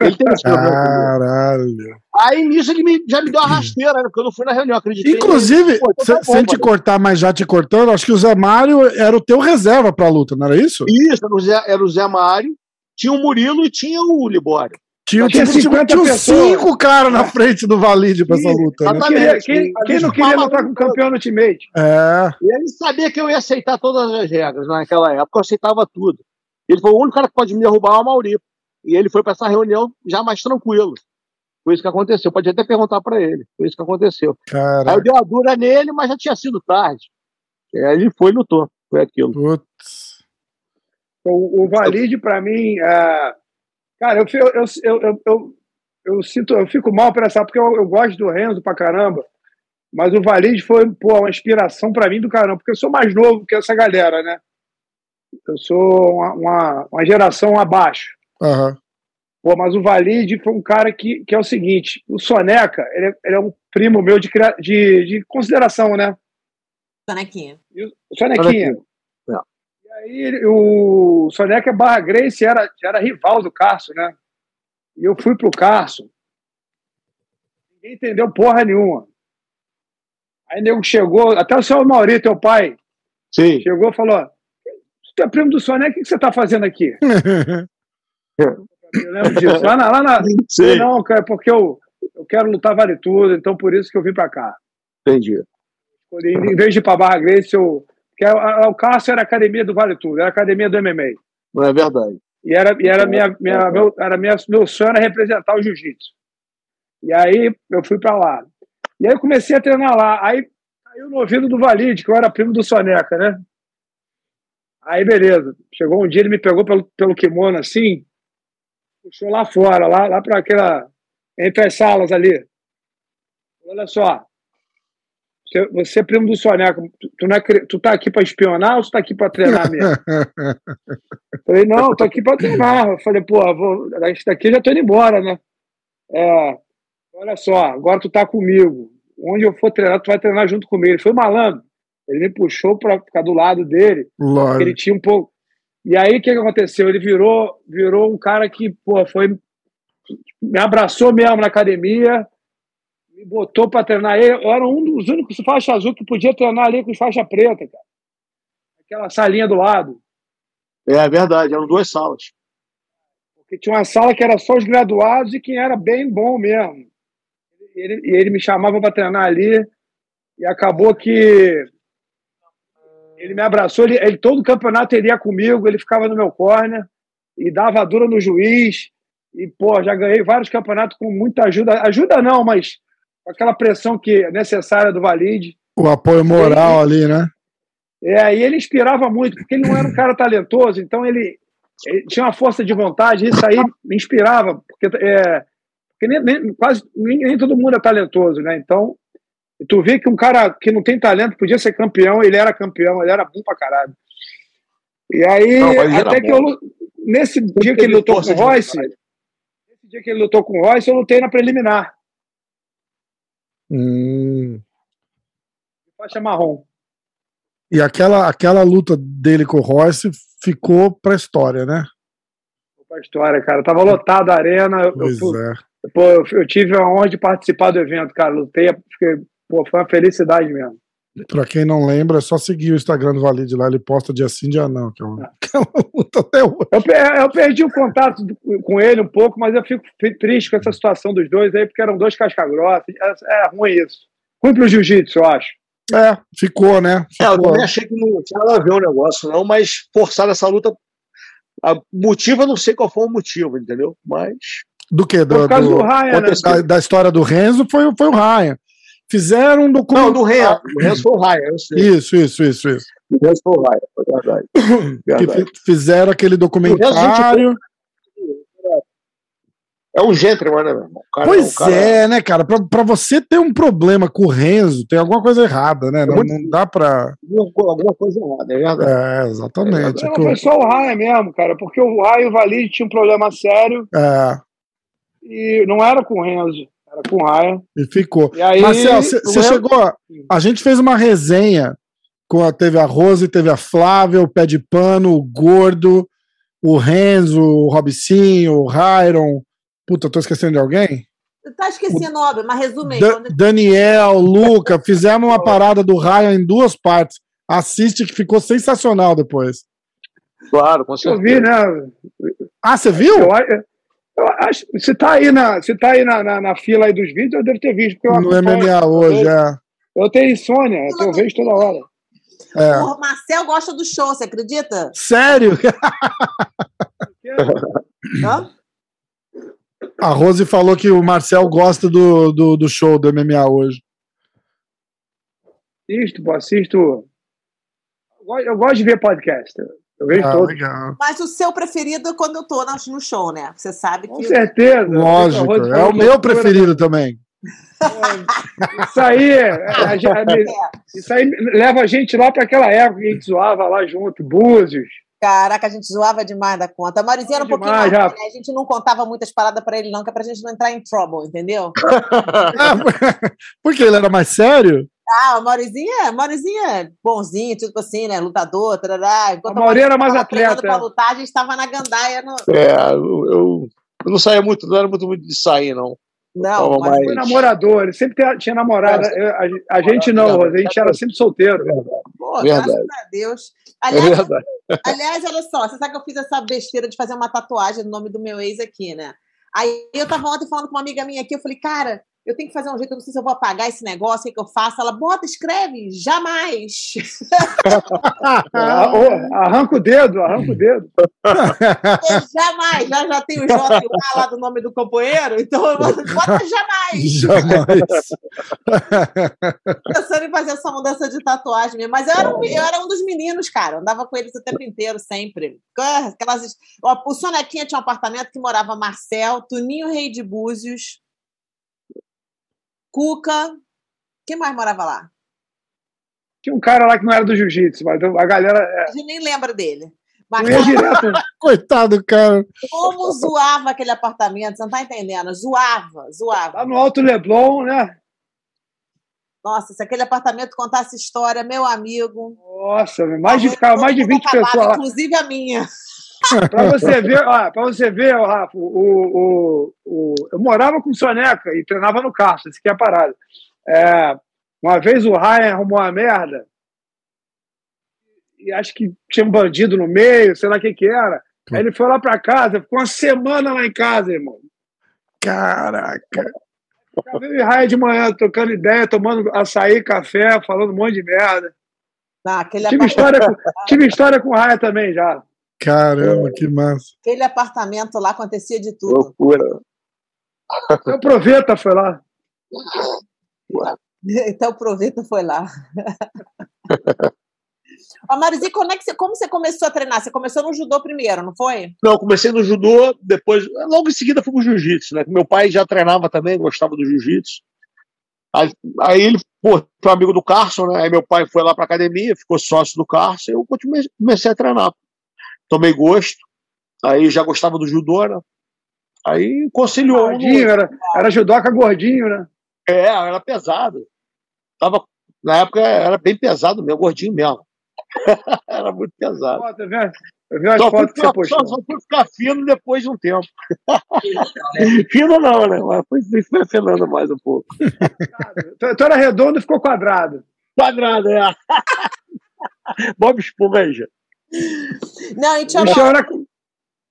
Ele tem esse Caralho. Aí nisso ele me, já me deu uma rasteira, né, porque eu não fui na reunião, acreditei. Inclusive, Pô, então tá sem te cortar, mas já te cortando, acho que o Zé Mário era o teu reserva pra luta, não era isso? Isso, era o Zé, era o Zé Mário, tinha o Murilo e tinha o Libório. Tinha, tinha, 50 tinha cinco caras na frente do Valide pra essa luta. Né? Quem, quem não queria lutar com o campeão no Ultimate? É. E ele sabia que eu ia aceitar todas as regras naquela época, eu aceitava tudo. Ele foi o único cara que pode me derrubar é o Mauri. E ele foi para essa reunião já mais tranquilo. Foi isso que aconteceu. Pode até perguntar para ele. Foi isso que aconteceu. Caraca. Aí eu dei uma dura nele, mas já tinha sido tarde. Aí ele foi e lutou. Foi aquilo. Putz. O, o Valide, para mim, é, Cara, eu, eu, eu, eu, eu, eu, sinto, eu fico mal por essa, porque eu, eu gosto do Renzo pra caramba. Mas o Valide foi pô, uma inspiração para mim do caramba, porque eu sou mais novo que essa galera, né? Eu sou uma, uma, uma geração abaixo. Uhum. Pô, mas o Valide foi um cara que, que é o seguinte: o Soneca, ele é, ele é um primo meu de, de, de consideração, né? Sonequinha. Sonequinha. Sonequinha aí o Soneca Barra Grace era, era rival do Carso, né? E eu fui pro Carso. Ninguém entendeu porra nenhuma. Aí nego chegou, até o seu Maurício, teu pai, Sim. chegou e falou: Tu é primo do Soneca, o que, você está fazendo aqui? (laughs) eu lembro disso. Lá na. Lá na Sim. Não, cara, porque eu, eu quero lutar vale tudo, então por isso que eu vim para cá. Entendi. Em vez de ir para Barra Grace, eu que é o Cássio era a academia do Vale Tudo, era a academia do MMA. Não é verdade. E era, e era, minha, minha, meu, era minha, meu sonho era representar o jiu-jitsu. E aí eu fui para lá. E aí eu comecei a treinar lá. Aí caiu no ouvido do Valide, que eu era primo do Soneca, né? Aí beleza. Chegou um dia, ele me pegou pelo, pelo kimono assim, puxou lá fora, lá, lá para aquela. entre as salas ali. Olha só, você, é primo do Soneca, tu, tu, não é, tu tá aqui para espionar ou tu tá aqui para treinar mesmo? (laughs) falei, não, tô aqui para treinar. Eu falei, pô, vou, daqui já tô indo embora, né? É, olha só, agora tu tá comigo. Onde eu for treinar, tu vai treinar junto comigo. Ele foi malandro. Ele me puxou para ficar do lado dele. Lógico. Ele tinha um pouco. E aí o que, que aconteceu? Ele virou, virou um cara que, pô, foi. Me abraçou mesmo na academia me botou para treinar. Eu era um dos únicos faixa azul que podia treinar ali com faixa preta, cara. Aquela salinha do lado. É verdade, eram duas salas. Porque tinha uma sala que era só os graduados e quem era bem bom mesmo. Ele, ele me chamava para treinar ali e acabou que ele me abraçou. Ele, ele todo o campeonato ele ia comigo, ele ficava no meu corner e dava dura no juiz. E, pô, já ganhei vários campeonatos com muita ajuda. Ajuda não, mas aquela pressão que é necessária do Valide. O apoio moral ali, né? É, e ele inspirava muito, porque ele não era um cara talentoso, então ele, ele tinha uma força de vontade, isso aí me inspirava, porque, é, porque nem, nem, quase nem, nem, todo mundo é talentoso, né? Então, tu vê que um cara que não tem talento podia ser campeão, ele era campeão, ele era bom pra caralho. E aí, não, até que bom. eu, nesse dia que ele lutou com o Royce, nesse dia que ele lutou com o Royce, eu lutei na preliminar. Hum. Faixa marrom. E aquela, aquela luta dele com o Royce ficou pra história, né? Pra história, cara. Tava lotado a arena. Eu, Pois eu, é. pô, eu, eu tive a honra de participar do evento, cara. Lutei, fiquei, pô, foi uma felicidade mesmo. Pra quem não lembra, é só seguir o Instagram do Valide lá, ele posta dia sim, dia não. Que é uma, (laughs) que é uma luta até hoje. Eu, pe- eu perdi o contato do- com ele um pouco, mas eu fico fi- triste com essa situação dos dois aí, porque eram dois casca-grossas. É, é ruim isso. Ruim pro jiu-jitsu, eu acho. É, ficou, né? É, eu Ficou. também achei que não tinha nada a ver o negócio, não, mas forçar essa luta. A motivo, eu não sei qual foi o motivo, entendeu? Mas. Do que? Do, Por causa do, do- Ryan, né? da, da história do Renzo foi, o- foi o Ryan. Fizeram um Não, documentário. do Renzo. O Renzo foi o sei. Isso, isso, isso, isso. O Renzo foi o Ryan, foi verdade. (coughs) Que verdade. fi- fizeram aquele documentário. É um gentleman, né, meu irmão? Cara- Pois o cara- é, né, cara? Pra, pra você ter um problema com o Renzo, tem alguma coisa errada, né? Não, não dá pra. Alguma, coisa errada, é verdade. É, exatamente. Não, É que o- foi só o Ryan mesmo, cara, porque o Ryan e o Valide tinham um problema sério é, e não era com o Renzo, com Ryan. e ficou. E aí, Marcel, você chegou. a- A gente fez uma resenha. Com a, teve a Rose, teve a Flávia, o Pé de Pano, o Gordo, o Renzo, o Robicinho, o Rairon. Puta, tô esquecendo de alguém? Tá esquecendo, óbvio, mas resume aí. Da- quando- Daniel, Luca, fizemos uma parada do Ryan em duas partes. Assiste que ficou sensacional depois. Claro, com Eu certeza. vi, né? Ah, você viu? Eu, eu acho, se tá aí, na, se tá aí na, na, na fila aí dos vídeos, eu devo ter visto. Porque eu, No MMA hoje, é. eu tenho insônia, eu vejo toda hora. é. O Marcel gosta do show, você acredita? Sério? (laughs) Hã? A Rose falou que o Marcel gosta do, do, do show do MMA hoje. Assisto, pô, assisto. Eu gosto- Eu gosto de ver podcast. Eu vejo Ah, todos. legal. Mas o seu preferido é quando eu tô no- no show, né? Você sabe Com que. certeza. Lógico, é o meu preferido também. Isso aí, é, a- isso aí leva a gente lá para aquela época que a gente zoava lá junto, Búzios. Caraca, a gente zoava demais da conta. A Marizinha era um pouquinho Demais, mais, já. né? A gente não contava muitas paradas pra ele, não, que é pra gente não entrar em trouble, entendeu? (laughs) Ah, Porque ele era mais sério? Ah, o Maurizinho, Maurizinho é bonzinho, tipo assim, né? Lutador, tarará. Enquanto A Mauri era mais atleta, Pra é. lutar, a gente tava na gandaia. No... É, eu, eu, eu não saía muito, não era muito, muito de sair, não. Não, mas mais- Foi namorador, ele sempre tinha- namorada. Eu- A, a gente não, a gente era sempre solteiro. Pô, Verdade. graças a Deus. É Aliás, verdade. aliás, olha só, você sabe que eu fiz essa besteira de fazer uma tatuagem no nome do meu ex aqui, né? Aí eu tava ontem falando com uma amiga minha aqui, eu falei, cara, eu tenho que fazer um jeito, eu não sei se eu vou apagar esse negócio, o que, que eu faço? Ela, bota, escreve, jamais. (laughs) Ah, arranca o dedo, arranca o dedo. Eu, jamais, já, já tem o J A lá do nome do companheiro, então bota jamais. Jamais. Pensando em fazer essa mudança de tatuagem mesmo. Mas eu era, um, eu era um dos meninos, cara. Eu andava com eles o tempo inteiro, sempre. Aquelas, o Sonequinha tinha um apartamento que morava Marcel, Tuninho Rei de Búzios, Cuca. Quem mais morava lá? Tinha um cara lá que não era do jiu-jitsu, mas a galera é, A gente nem lembra dele. Mas ia direto. (laughs) Coitado, cara. como zoava aquele apartamento, você não tá entendendo? Zoava, zoava. Lá no Alto Leblon, né? Nossa, se aquele apartamento contasse história, meu amigo. Nossa, mais de, ficava mais de 20 Acabava, pessoas. Inclusive a minha. Pra você ver, ó, pra você ver, ó, Rafa, o, o, o, eu morava com o Soneca e treinava no Castro, isso que é a parada. É, uma vez o Ryan arrumou uma merda e acho que tinha um bandido no meio, sei lá o que que era. Aí ele foi lá pra casa, ficou uma semana lá em casa, irmão. Caraca. Ficava eu e Ryan de manhã trocando ideia, tomando açaí, café, falando um monte de merda. Aquele, Tive história com, tive história com o Ryan também já. Caramba, que massa. aquele apartamento lá acontecia de tudo. Loucura. O Proveta foi lá. Então aproveita foi lá. Ó, Marizinha, como, é que você, como você começou a treinar? Você começou no judô primeiro, não foi? Não, eu comecei no judô, depois, logo em seguida fui pro jiu-jitsu, né? Meu pai já treinava também, gostava do jiu-jitsu. Aí, aí ele, pô, foi amigo do Carson, né? Aí meu pai foi lá pra academia, ficou sócio do Carson, e eu continuei, comecei a treinar. Tomei gosto, aí já gostava do judô, né? Aí conciliou. um no Gordinho, era, era judoca gordinho, né? É, era pesado. Tava, na época era bem pesado mesmo, gordinho mesmo. (laughs) Era muito pesado. Eu vi, eu vi umas Só fui, fotos que você ficar, postou. só, só fui ficar fino depois de um tempo. (laughs) fino não, né? Mas foi, foi afinando mais um pouco. Tu, tu era redondo e ficou quadrado. Quadrado, é. (laughs) Bob Esponja. Não, e uma, olhar-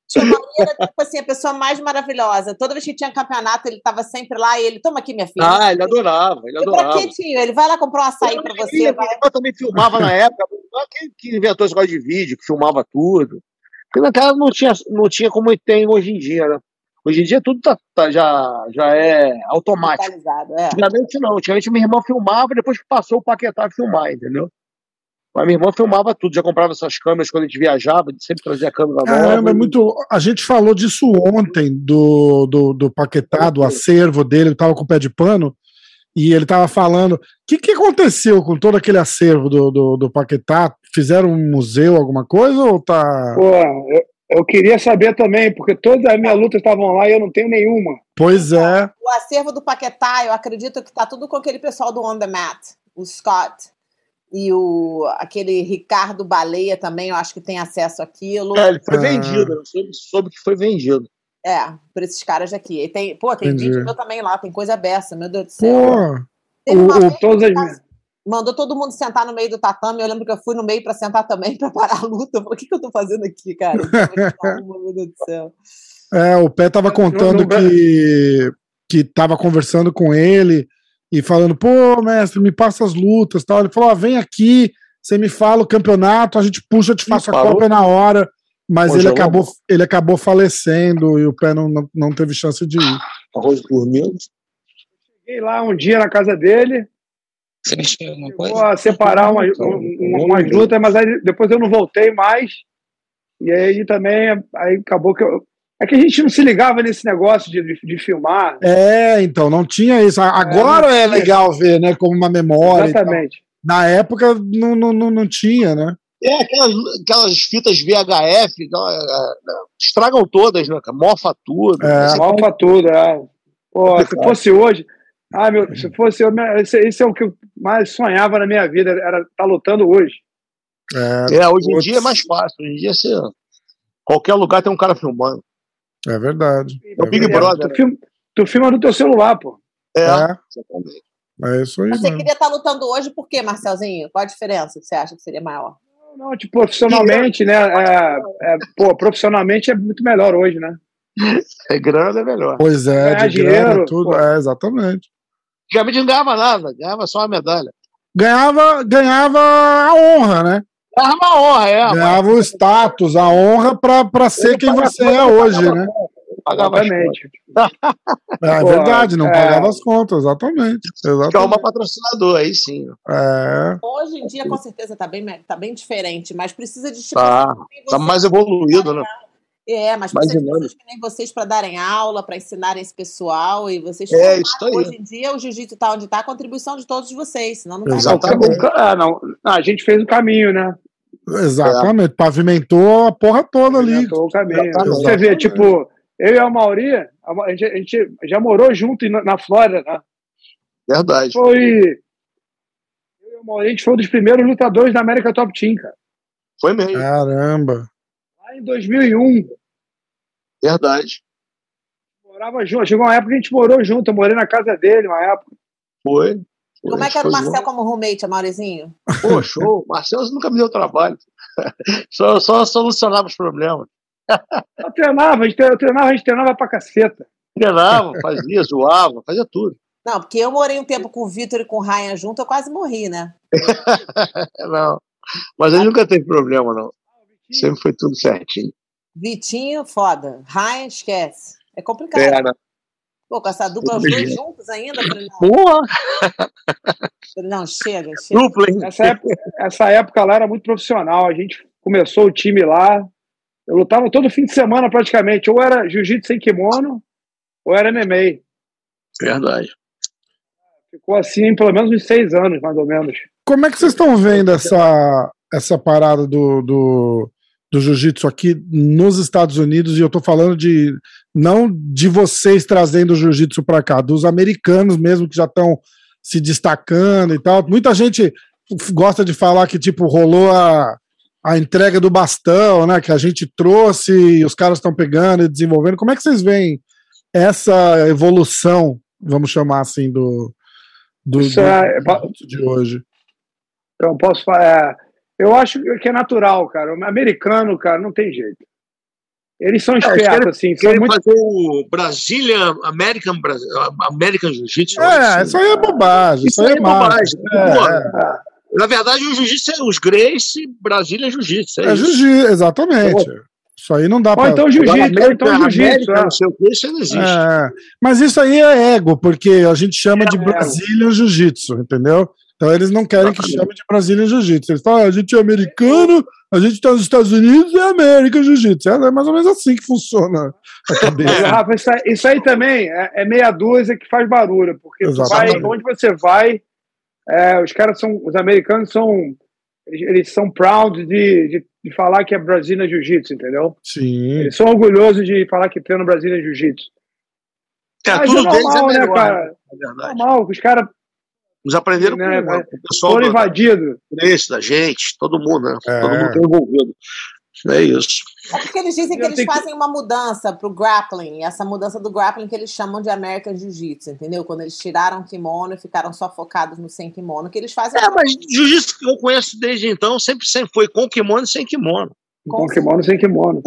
tinha uma era, tipo assim, a pessoa mais maravilhosa. Toda vez que tinha campeonato, ele tava sempre lá e ele, toma aqui, minha filha. Ah, ele adorava, ele E pra adorava. que, tio? Ele vai lá comprar um açaí pra você. Ele, vai- eu também filmava na época. Quem que inventou esse negócio de vídeo, que filmava tudo? Porque naquela não tinha, não tinha como tem hoje em dia, né? Hoje em dia tudo tá, tá- já, já é automático. É. Antigamente não. Antigamente minha irmã filmava, depois que passou o Paquetá a filmar, entendeu? Mas minha irmã filmava tudo, já comprava essas câmeras quando a gente viajava, sempre trazia a câmera Caramba, nova. é muito. A gente falou disso ontem, do, do, do Paquetá, do acervo dele, ele tava com o pé de pano, e ele tava falando. O que, que aconteceu com todo aquele acervo do, do, do Paquetá? Fizeram um museu, alguma coisa? Ou tá. Pô, eu, eu queria saber também, porque todas as minhas lutas estavam lá e eu não tenho nenhuma. Pois é. O acervo do Paquetá, eu acredito que tá tudo com aquele pessoal do On The Mat, o Scott. E o, aquele Ricardo Baleia também, eu acho que tem acesso àquilo. É, ele foi Ah. vendido, eu soube, soube que foi vendido. É, por esses caras daqui. E tem, pô, tem Entendi. vídeo meu também lá, tem coisa beça, meu Deus do céu. Pô, o- o- Todas as tá- mandou todo mundo sentar no meio do tatame. Eu lembro que eu fui no meio pra sentar também, (laughs) pra parar a luta. Eu falei, o que, que eu tô fazendo aqui, cara? Tava aqui, meu Deus do céu. É, o Pé tava contando não- que, que tava conversando com ele e falando, pô, mestre, me passa as lutas tal. Ele falou, ó, vem aqui, você me fala o campeonato, a gente puxa, eu te faço a cópia na hora. Mas ele acabou, ele acabou falecendo e o Pé não, não, não teve chance de ir. Arroz dormindo. Cheguei lá um dia na casa dele, Você mexeu alguma vou coisa? a separar uma, um- umas lutas, mas aí depois eu não voltei mais. E aí também, aí acabou que eu. É que a gente não se ligava nesse negócio de, de, de filmar. É, então, não tinha isso. A- Agora é, legal ver, né, como uma memória. Exatamente. Na época não, não, não, não tinha, né? É, aquelas, aquelas fitas VHF, aquela- é, estragam todas, né? Mofa tudo. É. Malfa tudo, é. Pô, se fosse hoje. Ah, meu, se fosse eu, isso, isso é o que eu mais sonhava na minha vida, era estar lutando hoje. É, É, hoje em dia é mais fácil. Hoje em dia você. Qualquer lugar tem um cara filmando. É verdade. É o Big. Brother. Tu filma, tu filma no teu celular, pô. É, É, é isso aí. Mas você mano. queria estar lutando hoje por quê, Marcelzinho? Qual a diferença que você acha que seria maior? Não, tipo, profissionalmente, né? É, é, pô, profissionalmente é muito melhor hoje, né? (laughs) É grana é melhor. Pois é, Ganhar de grana, dinheiro, tudo. pô. É, exatamente. Antigamente não ganhava nada, ganhava só uma medalha. Ganhava, ganhava a honra, né? Ganhava uma honra, é. mas Ganhava o status, a honra pra, pra ser quem você é hoje, né? Pagava. Exatamente. É, é Pô, verdade, não é. pagava as contas, exatamente. Uma exatamente. patrocinador, aí sim. É, Hoje em dia, com certeza, tá bem, tá bem diferente, mas precisa de tipo, Tá, tá mais evoluído, né? É, mas Mais precisa de dinâmico. pessoas que nem vocês para darem aula, para ensinarem esse pessoal e vocês É, isso aí. Hoje em dia, o jiu-jitsu está onde está, a contribuição de todos vocês, senão não Exatamente. Ah, não. Ah, a gente fez o caminho, né? exatamente. Pavimentou a porra toda ali. Inventou o caminho. Exatamente. Você vê, tipo, eu e a Mauri, a gente, a gente já morou junto em- na Flórida, né? Verdade. Foi. Eu e a Mauri, a gente foi um dos primeiros lutadores da América Top Team, cara. Foi mesmo. Caramba. Lá em 2001. Verdade. Morava junto. Chegou uma época que a gente morou junto. Eu morei na casa dele, uma época. Foi. Foi, Como é que era o Marcel como roommate, Maurizinho? Pô, show. Marcelo nunca me deu trabalho. (laughs) Só, só solucionava os problemas. (laughs) Eu treinava, a gente, eu treinava, a gente treinava pra caceta. Treinava, fazia, zoava, fazia tudo. Não, porque eu morei um tempo com o Vitor e com o Ryan junto, eu quase morri, né? (laughs) Não. Mas ele nunca teve problema, não. Sempre foi tudo certinho. Vitinho, foda. Ryan, esquece. É complicado. É, né? Pô, com essa dupla, os dois juntos ainda? Falei, não, Porra, não, chega, chega. dupla, hein? Essa época, essa época lá era muito profissional. A gente começou o time lá. Eu lutava todo fim de semana praticamente. Ou era jiu-jitsu sem kimono, ou era MMA. Verdade. Ficou assim pelo menos uns seis anos, mais ou menos. Como é que vocês estão vendo essa, essa parada do, do, do jiu-jitsu aqui nos Estados Unidos? E eu tô falando de não de vocês trazendo o jiu-jitsu para cá, dos americanos mesmo que já estão se destacando e tal. Muita gente gosta de falar que, tipo, rolou a, a entrega do bastão, né? Que a gente trouxe e os caras estão pegando e desenvolvendo. Como é que vocês veem essa evolução, vamos chamar assim, do, do, Isso do- é- do- de hoje? Então, posso falar. É, eu acho que é natural, cara. O americano, cara, não tem jeito. Eles são espertos, querem- assim. São Querem muito... fazer o Brasília American, American Jiu-Jitsu. É, isso aí é bobagem, isso, aí é marketing. bobagem. Pô, É, Na verdade, o Jiu-Jitsu é os Grace, Brasília Jiu-Jitsu. é, É, é isso. jiu-jitsu, exatamente. Isso aí não dá Ou pra. então jiu-jitsu, então jiu-jitsu. É. não sei o que, isso não existe. É, mas isso aí é ego, porque a gente chama de É, Brazilian Jiu-Jitsu, entendeu? Então eles não querem que chame de Brazilian Jiu-Jitsu. Eles falam, ah, a gente é americano, a gente tá nos Estados Unidos e é American Jiu-Jitsu. É mais ou menos assim que funciona a Mas, cabeça. Rafa, isso, aí, isso aí também é, é meia dúzia que faz barulho, porque vai, onde você vai, é, os caras são, os americanos são, eles, são proud de, de, de falar que é Brasília Jiu-Jitsu, entendeu? Sim. Eles são orgulhosos de falar que treina Brasília Jiu-Jitsu. É, Mas tudo é deles normal, é né, melhor, cara? na verdade. Normal, os caras Eles aprenderam Né, com, vai- com o pessoal foram do, invadidos. desse, da gente, todo mundo, né? É. Todo mundo tá envolvido. É isso. É porque eles dizem que Eu eles tenho que- fazem uma mudança pro grappling, essa mudança do grappling que eles chamam de American Jiu-Jitsu, entendeu? Quando eles tiraram o kimono e ficaram só focados no sem kimono, que eles fazem. É, mas jiu-jitsu que eu conheço desde então sempre, sempre foi com kimono e sem kimono. Com kimono sem kimono.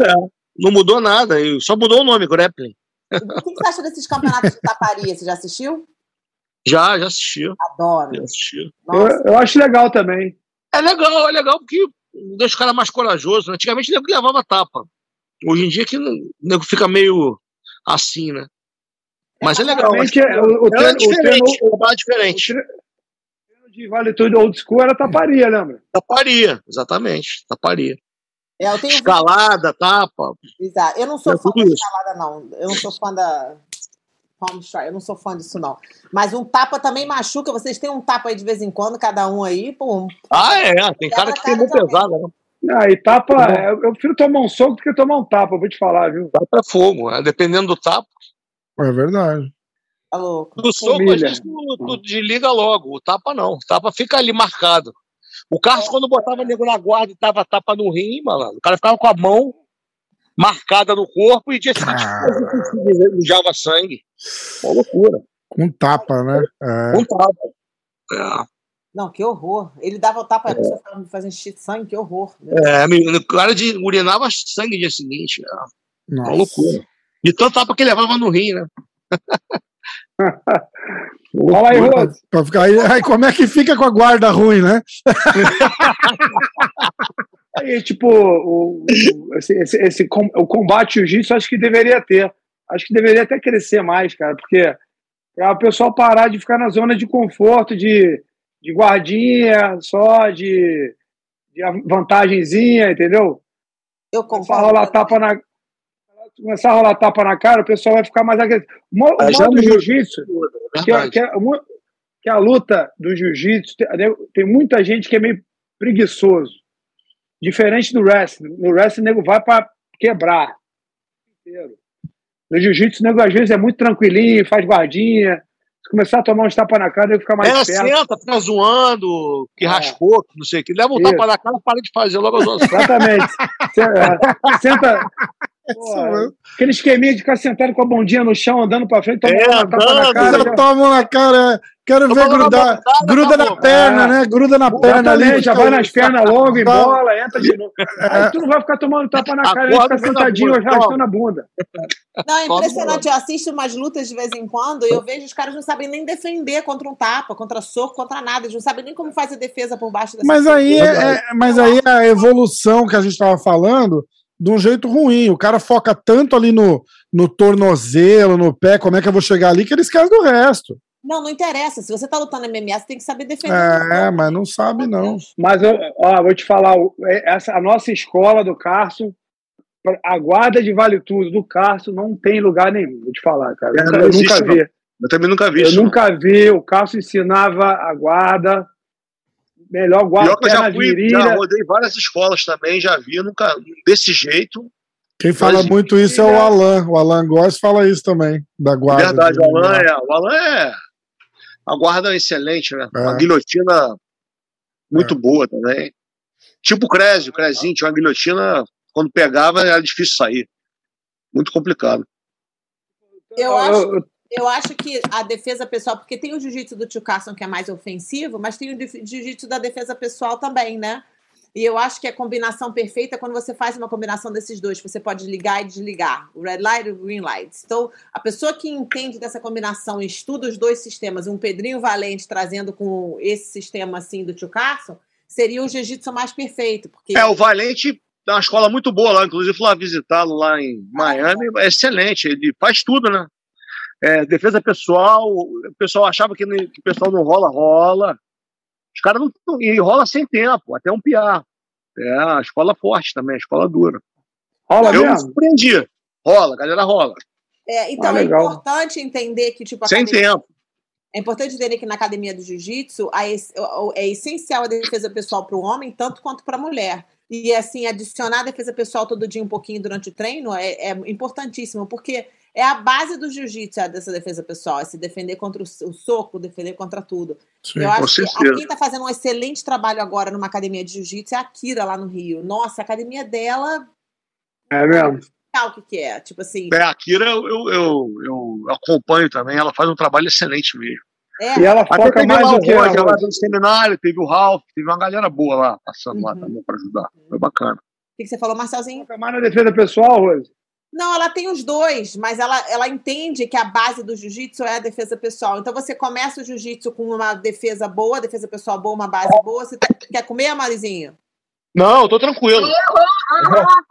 Não mudou nada, e só mudou o nome, grappling. O que você acha desses campeonatos de taparia? Você já assistiu? Já, já assistiu. Adoro. Já assistiu. Eu, eu acho legal também. É legal, é legal porque deixa o cara mais corajoso. Antigamente o nego levava tapa. Hoje em dia que o nego fica meio assim, né? Mas é legal. Mas é, o, o é treino, o diferente, treino- é o diferente. treino de Vale Tudo Old School era taparia, lembra? Taparia, exatamente. Taparia. é, eu tenho Escalada, tapa. Exato. Eu não sou É fã da escalada, não. Eu não sou fã da palm strike. Eu não sou fã disso, não. Mas um tapa também machuca. Vocês têm um tapa aí de vez em quando, cada um aí, pô. Ah, é. Tem cara que tem cara pesada, né? Ah, e tapa, é, eu prefiro tomar um soco do que tomar um tapa, eu vou te falar, viu? Tapa é fogo. né? Dependendo do tapa. É verdade. Tá louco. Do soco, às vezes, tu, tu desliga logo. O tapa não. O tapa fica ali marcado. O Carlos, quando botava nego na guarda e tava tapa no rim, malandro, o cara ficava com a mão marcada no corpo e dia seguinte mijava sangue. Uma loucura. Com tapa, né? É. Um tapa. É. Não, que horror. Ele dava o tapa, a pessoa ficava fazendo xixi de sangue, que horror. É, o cara de, urinava sangue no dia seguinte. É uma loucura. De tanto tapa que levava no rim, né? (laughs) Fala aí, Rose. Pra ficar aí, aí como é que fica com a guarda ruim, né? (laughs) Aí, tipo, o, o- esse, esse, esse com- o combate jiu-jitsu acho que deveria ter. Acho que deveria até crescer mais, cara, porque para o pessoal parar de ficar na zona de conforto, de, de guardinha só, de, de vantagenzinha, entendeu? Eu Começar a concordo. rolar tapa na. Começar a rolar tapa na cara, o pessoal vai ficar mais agressivo. O já modo mudou. jiu-jitsu, É que, é- que, é que a luta do jiu-jitsu tem, tem muita gente que é meio preguiçoso. Diferente do wrestling. No wrestling, o nego vai para quebrar. Inteiro. No jiu-jitsu, o nego às vezes é muito tranquilinho, faz guardinha. Se começar a tomar uns tapas na cara, ele fica mais É, perto. senta, fica zoando, que É. raspou, que não sei o que. Leva um Isso. tapa na cara, para de fazer logo as outras. Exatamente. Se- (laughs) é, Senta. Pô, mesmo. aquele esqueminha de ficar sentado com a bundinha no chão, andando pra frente, tomando É, uma tapa na cara. Já toma na cara. Quero ver na grudar. botada, Gruda na acabou. perna, É. né? Gruda na perna ali. Já vai nas pernas longas, Tá. embola, entra de novo. Aí tu não vai ficar tomando tapa na cara, ele Acorda fica com a sentadinho, arrastando a bunda. Não, é impressionante. Eu assisto umas lutas de vez em quando e eu vejo os caras não sabem nem defender contra um tapa, contra soco, contra nada. Eles não sabem nem como fazer defesa por baixo dessa Mas aí é, é- mas aí é a evolução que a gente estava falando de um jeito ruim. O cara foca tanto ali no, no tornozelo, no pé, como é que eu vou chegar ali, que ele esquece do resto. Não, não interessa. Se você tá lutando MMA, você tem que saber defender. É, mas não sabe, não. Mas, eu, ó, vou te falar, é- essa, a nossa escola do Carso, a guarda de vale tudo do Carso não tem lugar nenhum, vou te falar, cara. É, Eu não nunca, eu existe, nunca vi. Eu também nunca vi Eu isso. nunca vi. O Carso ensinava a guarda, melhor guarda, eu já perna fui, virilha. já rodei várias escolas também, já vi, nunca desse jeito. Quem fala muito isso é o Alan. O Alan Góes fala isso também, da guarda. Verdade, de- o Alan é. O Alan é. A guarda é excelente, né? É. A guilhotina muito boa também. Tipo o Crésio, o Crezinho tinha uma guilhotina, quando pegava era difícil sair. Muito complicado. Eu acho, eu acho que a defesa pessoal, porque tem o jiu-jitsu do Tio Carson que é mais ofensivo, mas tem o jiu-jitsu da defesa pessoal também, né? E eu acho que a combinação perfeita é quando você faz uma combinação desses dois. Você pode ligar e desligar, o red light e o green light. Então, a pessoa que entende dessa combinação e estuda os dois sistemas, um Pedrinho Valente trazendo com esse sistema assim do Tio Carson, seria o jiu-jitsu mais perfeito. Porque É, o Valente tem uma escola muito boa lá, inclusive fui lá visitá-lo lá em Miami, é excelente, ele faz tudo, né? É, defesa pessoal, o pessoal achava que, que o pessoal não rola, rola. Os caras não. não- E rola sem tempo, até um piar. É, a escola forte também, a escola dura. Rola Eu me mesmo? surpreendi. Rola, a galera rola. É, então, Ah, é legal. importante entender que, tipo, a Sem academia- tempo. É importante entender que na academia do jiu-jitsu es- é essencial a defesa pessoal para o homem, tanto quanto para a mulher. E, assim, adicionar a defesa pessoal todo dia um pouquinho durante o treino é, é importantíssimo, porque é a base do jiu-jitsu, dessa defesa pessoal, é se defender contra o, soco, defender contra tudo. Sim. Eu acho que quem está fazendo um excelente trabalho agora numa academia de jiu-jitsu é a Kira, lá no Rio. Nossa, a academia dela, É mesmo. sabe o que, que é? Tipo assim, É, a Kira eu, eu, eu, eu acompanho também, ela faz um trabalho excelente mesmo. é, E ela Até foca teve mais lá do o que lá ela. do seminário, teve o Ralph, teve uma galera boa lá, passando lá Uhum. também para ajudar. Foi bacana. o que, que você falou, Marcelzinho? Foca mais na defesa pessoal, Rose. Não, ela tem os dois, mas ela, ela entende que a base do jiu-jitsu é a defesa pessoal. Então você começa o jiu-jitsu com uma defesa boa, defesa pessoal boa, uma base boa. Você tá- quer comer, Marizinho? Não, eu tô tranquilo.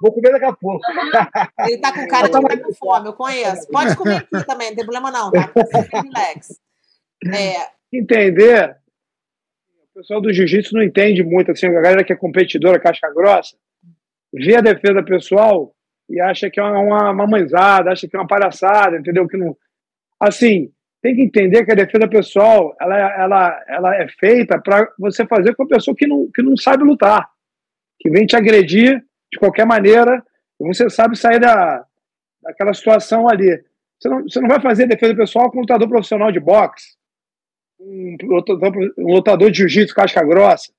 Vou comer daqui a pouco. Ele tá com cara de que tá com fome, eu conheço. Pode comer aqui também, não tem problema não, tá? Relax. É, Entender. O pessoal do jiu-jitsu não entende muito, assim, a galera que é competidora, casca grossa, vê a defesa pessoal e acha que é uma, uma acha que é uma palhaçada, entendeu? Que não... Assim, tem que entender que a defesa pessoal ela, ela, ela é feita para você fazer com a pessoa que não, que não sabe lutar, que vem te agredir de qualquer maneira, e você sabe sair da, daquela situação ali. Você não, você não vai fazer defesa pessoal com um lutador profissional de boxe, um lutador, um lutador de jiu-jitsu casca grossa.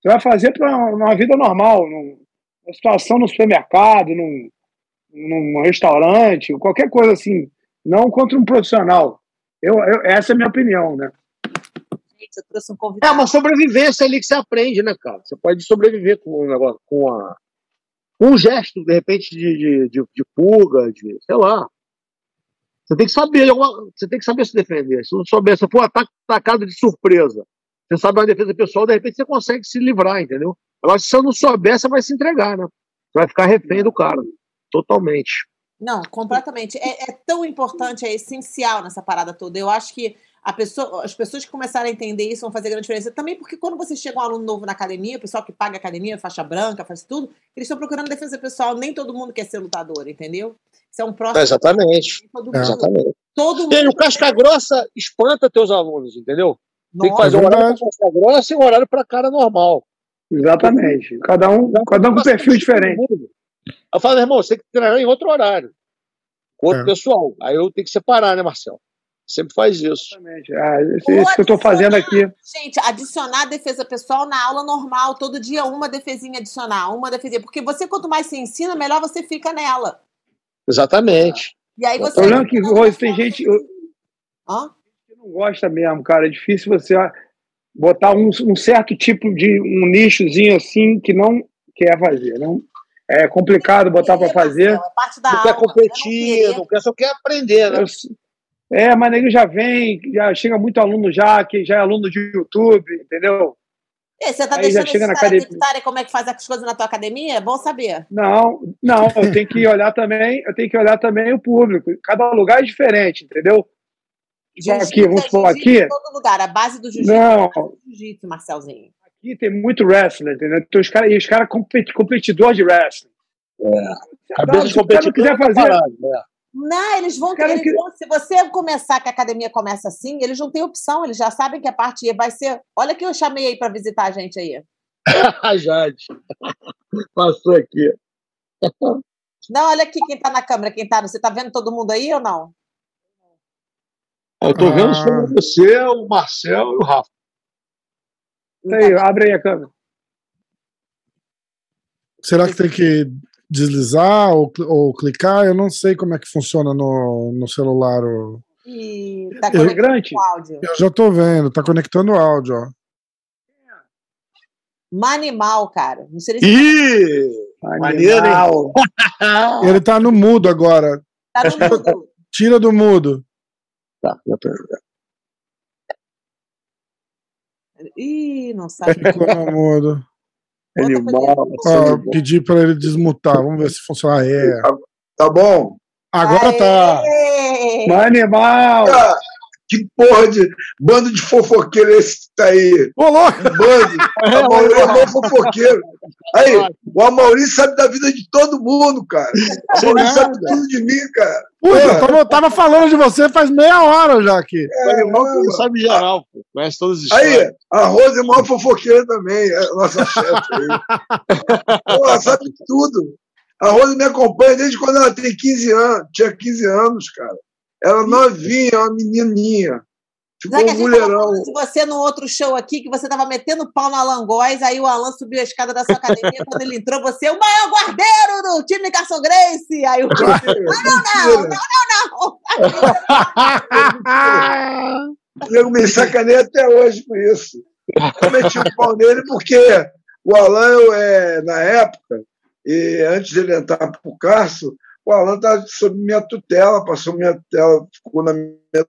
Você vai fazer para uma vida normal, num- numa situação no supermercado, num, num restaurante, qualquer coisa assim, não contra um profissional. Eu, eu- essa é a minha opinião, né? gente, eu trouxe um É uma sobrevivência ali que você aprende, né, cara? Você pode sobreviver com um negócio, com a, com um gesto, de repente, de, de, de, de fuga, de, sei lá. Você tem que saber, você tem que saber se defender. Se não souber, se for ataque atacado de surpresa, você sabe uma defesa pessoal, de repente você consegue se livrar, entendeu? Agora, se você não souber, você vai se entregar, né? Você vai ficar refém do cara. Totalmente. Não, completamente. É, é tão importante, é essencial nessa parada toda. Eu acho que a pessoa, as pessoas que começarem a entender isso vão fazer grande diferença. Também porque quando você chega um aluno novo na academia, o pessoal que paga a academia, faixa branca, faz tudo, eles estão procurando defesa pessoal. Nem todo mundo quer ser lutador, entendeu? Isso é um próximo. exatamente. Todo É. mundo, Exatamente. todo mundo E o casca grossa espanta teus alunos, entendeu? Tem que Nossa, fazer um horário para casca grossa e um horário para cara normal. Exatamente. Cada um, cada um com perfil diferente. Eu falo, irmão, você tem que treinar em outro horário. Com outro É. pessoal. Aí eu tenho que separar, né, Marcelo? Sempre faz isso. Exatamente. Ah, isso, isso que eu estou fazendo aqui. Gente, adicionar defesa pessoal na aula normal, todo dia uma defesinha adicional, uma defesinha. Porque você, quanto mais você ensina, melhor você fica nela. Exatamente. E aí O você. problema é que Rose, tem gente Hã? que não gosta mesmo, cara. É difícil você botar um, um certo tipo de um nichozinho assim que não quer fazer. Não, é complicado botar para fazer. É parte da Não aula. quer competir, é não não quer, só quer aprender, né? Eu- é, mas nego já vem, já chega muito aluno já, que já é aluno de YouTube, entendeu? querer. Você tá Aí já deixando chega na academia. como é que faz as coisas na tua academia? É bom saber. Não, não, eu tenho que olhar também, eu tenho que olhar também o público. Cada lugar é diferente, entendeu? Aqui, vamos é supor jiu-jitsu aqui. Em todo lugar. A base do jiu-jitsu Não. é base do jiu-jitsu, Marcelzinho. Aqui tem muito wrestler, entendeu? Então, os caras, e os caras compet, competidor de wrestling. Cabeça de se competidor quiser tá fazer, parado, né? Não, eles vão, eles que- vão- Se você começar que a academia começa assim, eles não têm opção, eles já sabem que a parte vai ser. Olha que eu chamei aí para visitar a gente aí. (laughs) A Jade. (laughs) Passou aqui. Não, olha aqui quem tá na câmera, quem tá. Você tá vendo todo mundo aí ou não? Eu tô vendo Ah. só você, o Marcel e o Rafa. Aí, abre aí a câmera. Será que tem que deslizar ou, ou clicar? Eu não sei como é que funciona no, no celular. o- Ih, tá conectando o áudio. Eu já tô vendo, tá conectando o áudio, ó. Manimal, cara. Não sei se Ih! Maneiro. (laughs) Ele tá no mudo agora. tá no mundo. Tira do mudo. Tá, já tô- Ih, não sabe. Ficou no mudo. Animal. Ó, pedi pra ele desmutar. Vamos ver se funciona. Ah, é. Tá bom? Agora tá. Aê! Animal. Ah, que porra de bando de fofoqueiro é esse que tá aí? Ô, louco! Bando. (laughs) A Mauri é mó fofoqueiro. Aí, o Amaury sabe da vida de todo mundo, cara. (laughs) O Amaury sabe tudo de mim, cara. Puta, Porra. eu tava, eu tava falando de você faz meia hora já aqui. O animal que não sabe geral, pô. Conhece todas as histórias. Aí, a Rosa é maior fofoqueira também, é nossa chefe (laughs) ela sabe tudo. A Rosa me acompanha desde quando ela tem 15 anos, tinha 15 anos, cara. Ela novinha, uma menininha. Ficou que um mulherão. de você no outro show aqui, que você tava metendo pau na Langóis, aí o Alan subiu a escada da sua academia, quando ele entrou, você é o maior guardeiro do time Carson Grace! Aí o (laughs) não, não, não, não, não! (laughs) Eu me sacanei até hoje por isso. Eu meti um pau nele porque o Alan, é, na época, e antes de ele entrar para o Carso, o Alan estava sob minha tutela, passou minha tutela, ficou na minha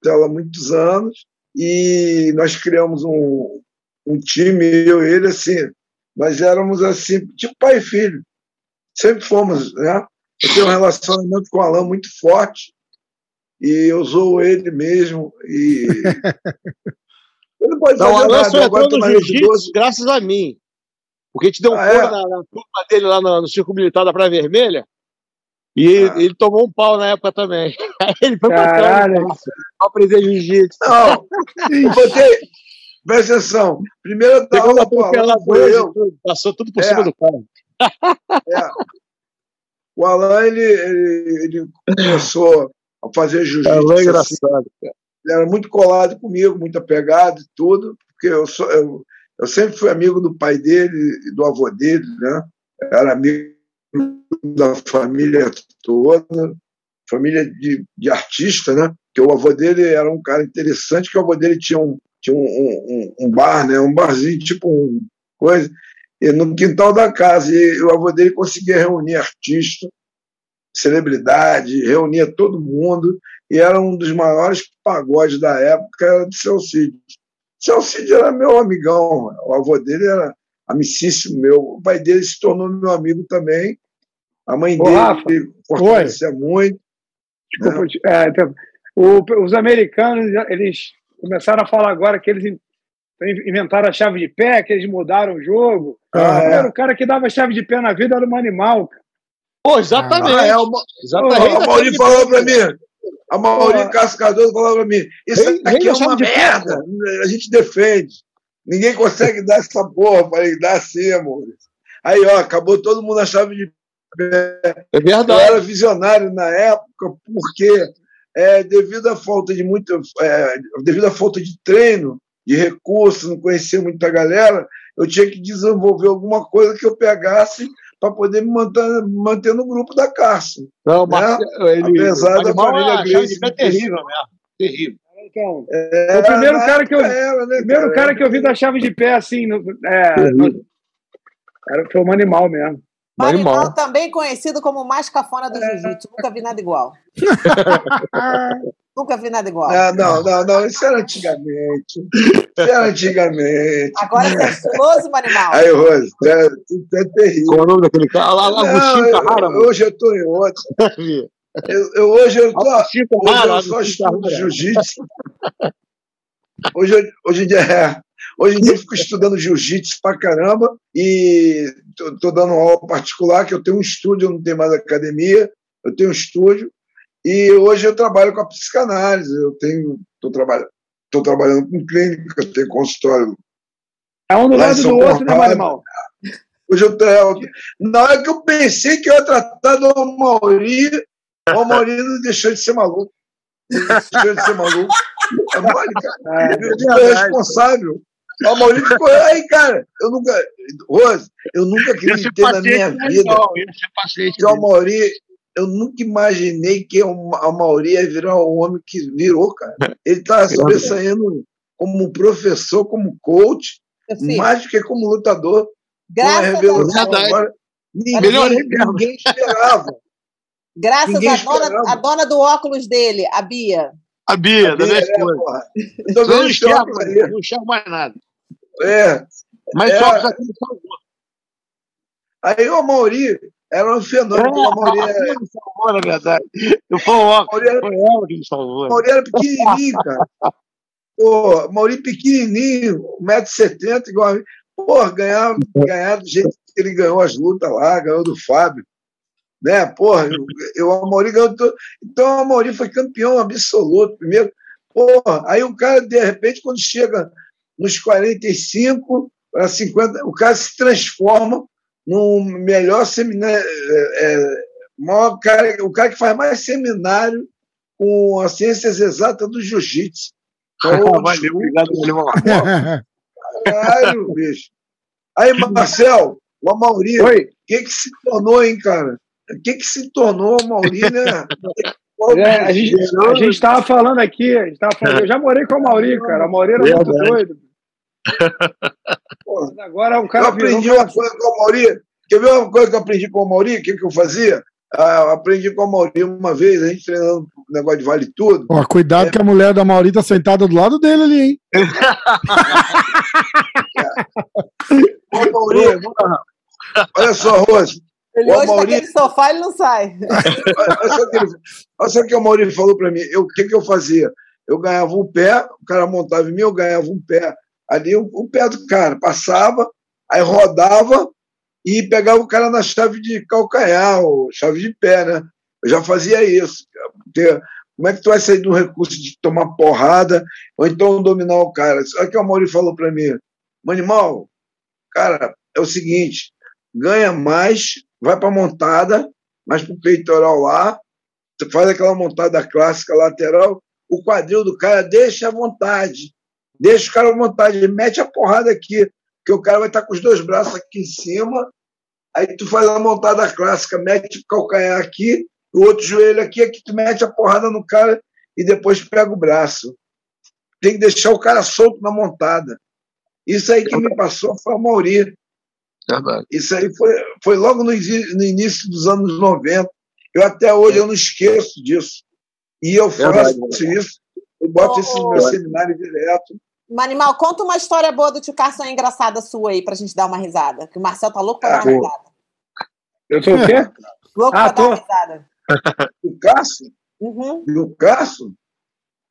tutela há muitos anos, e nós criamos um, um time, eu e ele, assim, nós éramos assim, tipo pai e filho. Sempre fomos, né? Eu tenho um relacionamento com o Alan muito forte, e eu sou ele mesmo, e (laughs) ele pode Não, fazer Alan nada, só agora entrou tá no jiu-jitsu 12. graças a mim. Porque a gente deu um Ah, é? na, na turma dele lá no, no Circo Militar da Praia Vermelha. E ele, Ah. ele tomou um pau na época também. (laughs) Ele foi pra trás Caralho. pra aprender jiu-jitsu. Não, botei. Presta atenção. Primeira da Pegou aula atropelada foi eu. passou tudo por É. cima do cara. (laughs) É. O Alan, ele, ele, ele começou a fazer jiu-jitsu. Alan é assim, engraçado. cara. ele era muito colado comigo, muito apegado e tudo, porque eu, sou, eu, eu sempre fui amigo do pai dele e do avô dele, né? Era amigo da família toda, família de, de artista, né? Porque o avô dele era um cara interessante, que o avô dele tinha um, tinha um, um, um bar, né? Um barzinho, tipo um coisa, e no quintal da casa. E o avô dele conseguia reunir artista, celebridade, reunia todo mundo e era um dos maiores pagodes da época, de Seu Cid. Seu Cid era meu amigão, o avô dele era amicíssimo meu, o pai dele se tornou meu amigo também, a mãe Ô, dele Rafa. fortalecia muito. Desculpa, é, então, o- os americanos, eles começaram a falar agora que eles in- inventaram a chave de pé, que eles mudaram o jogo. Ah, é. Era O cara que dava chave de pé na vida era um animal. cara. Pô, exatamente. Ah, é, o, exatamente. a Mauri falou para mim, a Mauri Cardoso falou para mim, isso Rei- aqui rei é uma de pé, merda, a gente defende. Ninguém consegue (laughs) dar essa porra. Falei, dá sim, amor. Aí, ó, acabou todo mundo a chave de É Eu verdade. era visionário na época, porque é, devido à falta de muito, é, devido à falta de treino, de recursos, não conhecia muita galera, eu tinha que desenvolver alguma coisa que eu pegasse para poder me manter, manter no grupo da Cárcel. Não, mas ele, Apesar da família é, Grace ter- terrível mesmo. Terrível. Então, É, o primeiro cara que eu, era, né, primeiro cara que eu vi da chave de pé assim, no- é, no- era, foi um animal mesmo. Manimal, Animal. também conhecido como o mais cafona do jiu-jitsu. Nunca vi nada igual. (laughs) Nunca vi nada igual. Ah, não, não, não, isso era antigamente. Isso era antigamente. Agora você é estiloso, Manimal. Aí, Rose, isso é, isso é terrível. Qual é o nome daquele cara? Lá, lá, Agostinho Não, Carrara, mano. hoje eu estou em outro. (laughs) Eu, eu- hoje eu tô, hoje eu só estudo jiu-jitsu. Hoje, hoje em dia é, hoje em dia eu fico estudando jiu-jitsu pra caramba e tô, tô dando aula particular, que eu tenho um estúdio, eu não tenho mais academia, eu tenho um estúdio e hoje eu trabalho com a psicanálise, eu tenho, tô trabalhando, tô trabalhando com clínica, eu tenho consultório É um do lado do outro, né, animal? (laughs) Hoje eu tô, na hora que eu pensei que eu ia tratar do Mauri, o Mauri não deixou de ser maluco. Não deixou de ser maluco. (laughs) É mole, cara. É, Eu sou responsável. O Maurício ficou aí, cara. Eu nunca. Rose, eu nunca acreditei na minha vida. Que o Mauri, eu nunca imaginei que o Mauri ia virar o homem que virou, cara. Ele tá (laughs) sobressaindo como professor, como coach, mais do que como lutador. Graças a Deus. Agora, ninguém, ninguém esperava. Graças à dona, a dona do óculos dele, a Bia. A Bia, a da minha esposa. É, eu não enxergo, não enxergo mais nada. É. Mas é. só aqui me salvou. Aí o Mauri era um fenômeno. É, o Mauri era... salvou, na verdade. Eu fui o óculos, era... foi ela que me salvou. O Mauri era pequenininho, cara. Pô, Mauri pequenininho, 1,70m, igual a mim. Pô, ganhar, ganhar do jeito que ele ganhou as lutas lá, ganhou do Fábio né? Porra, eu, o Mauri ganhou. Então o Mauri foi campeão absoluto primeiro. Porra, aí o cara, de repente, quando chega nos 45 para 50, o cara se transforma no melhor seminário. É, é, maior cara, o cara que faz mais seminário com as ciências exatas do jiu-jitsu. Então, (laughs) Valeu, obrigado, Caralho, (laughs) bicho. Aí, Marcel, o Amauri, o que, que se tornou, hein, cara? o que, que se tornou o Mauri, né? (laughs) É, a gente a estava falando aqui, a gente tava falando, eu já morei com o Mauri, cara. O Mauri era muito doido. Pô, agora o cara. Eu aprendi uma coisa com o Mauri. Quer ver uma coisa que eu aprendi com o Mauri? O que, que eu fazia? Ah, aprendi com o Mauri uma vez, a gente treinando um negócio de vale tudo. Ó, cuidado é. que a mulher da Mauri tá sentada do lado dele ali, hein? Ô, Mauri, olha só, Rose, ele o hoje Mauri... naquele sofá ele não sai. olha, só que ele... olha só que o Maurício falou para mim. O que, que eu fazia? Eu ganhava um pé, o cara montava em mim, eu ganhava um pé. Ali, o um pé do cara passava, aí rodava e pegava o cara na chave de calcanhar, ou chave de pé, né? Eu já fazia isso. Porque como é que tu vai sair do recurso de tomar porrada ou então dominar o cara? Olha que o Mauri falou para mim. Manimal, cara, é o seguinte, ganha mais vai para montada, mas para o peitoral lá, faz aquela montada clássica lateral, o quadril do cara deixa à vontade, deixa o cara à vontade, mete a porrada aqui, que o cara vai estar tá com os dois braços aqui em cima, aí tu faz a montada clássica, mete o calcanhar aqui, o outro joelho aqui, aqui tu mete a porrada no cara e depois pega o braço. Tem que deixar o cara solto na montada. Isso aí que me passou foi a Mauri. Verdade. Isso aí foi, foi logo no, no, início dos anos 90. Eu até hoje eu não esqueço disso. E eu faço Verdade. isso, eu boto oh, isso no meu seminário direto. Manimal, conta uma história boa do tio Carson engraçada sua aí pra gente dar uma risada. Que o Marcel tá louco pra ah, dar uma risada. Eu sou o quê? Louco ah, pra tô. dar uma risada. (laughs) O Carson? Uhum. E o Carson?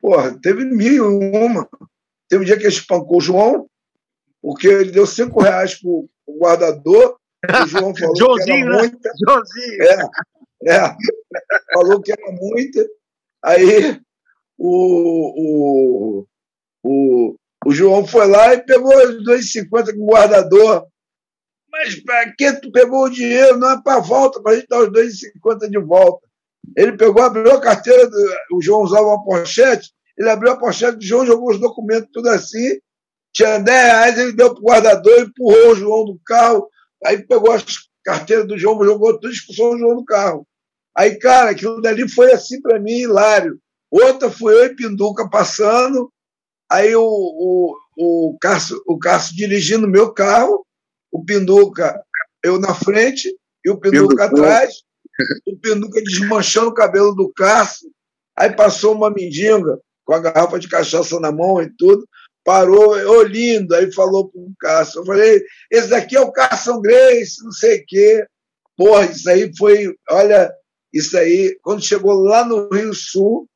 Porra, teve mil uma. Teve um dia que ele espancou o João, porque ele deu cinco reais pro, guardador, o João (laughs) falou Joãozinho, que era muita. Né? Joãozinho. É, é, falou que era muita. Aí o, o, o, o João foi lá e pegou os 2,50 com o guardador. Mas para que tu pegou o dinheiro? Não é para volta, para a gente dar os 2,50 de volta. Ele pegou, abriu a carteira, do, o João usava uma pochete, ele abriu a pochete, o João jogou os documentos tudo assim, tinha 10 reais, ele deu para o guardador, empurrou o João do carro, aí pegou as carteiras do João, jogou tudo expulsou o João do carro. Aí, cara, aquilo dali foi assim para mim, hilário. Outra foi eu e Pinduca passando, aí o, o, o, Cássio, o Cássio dirigindo o meu carro, o Pinduca, eu na frente e o Pinduca atrás, o Pinduca desmanchando o cabelo do Cássio, aí passou uma mendiga com a garrafa de cachaça na mão e tudo, parou, ô lindo, aí falou para o Cássio. Eu falei, esse daqui é o Carson Grace, não sei o quê. Porra, isso aí foi, olha, isso aí, quando chegou lá no Rio Sul,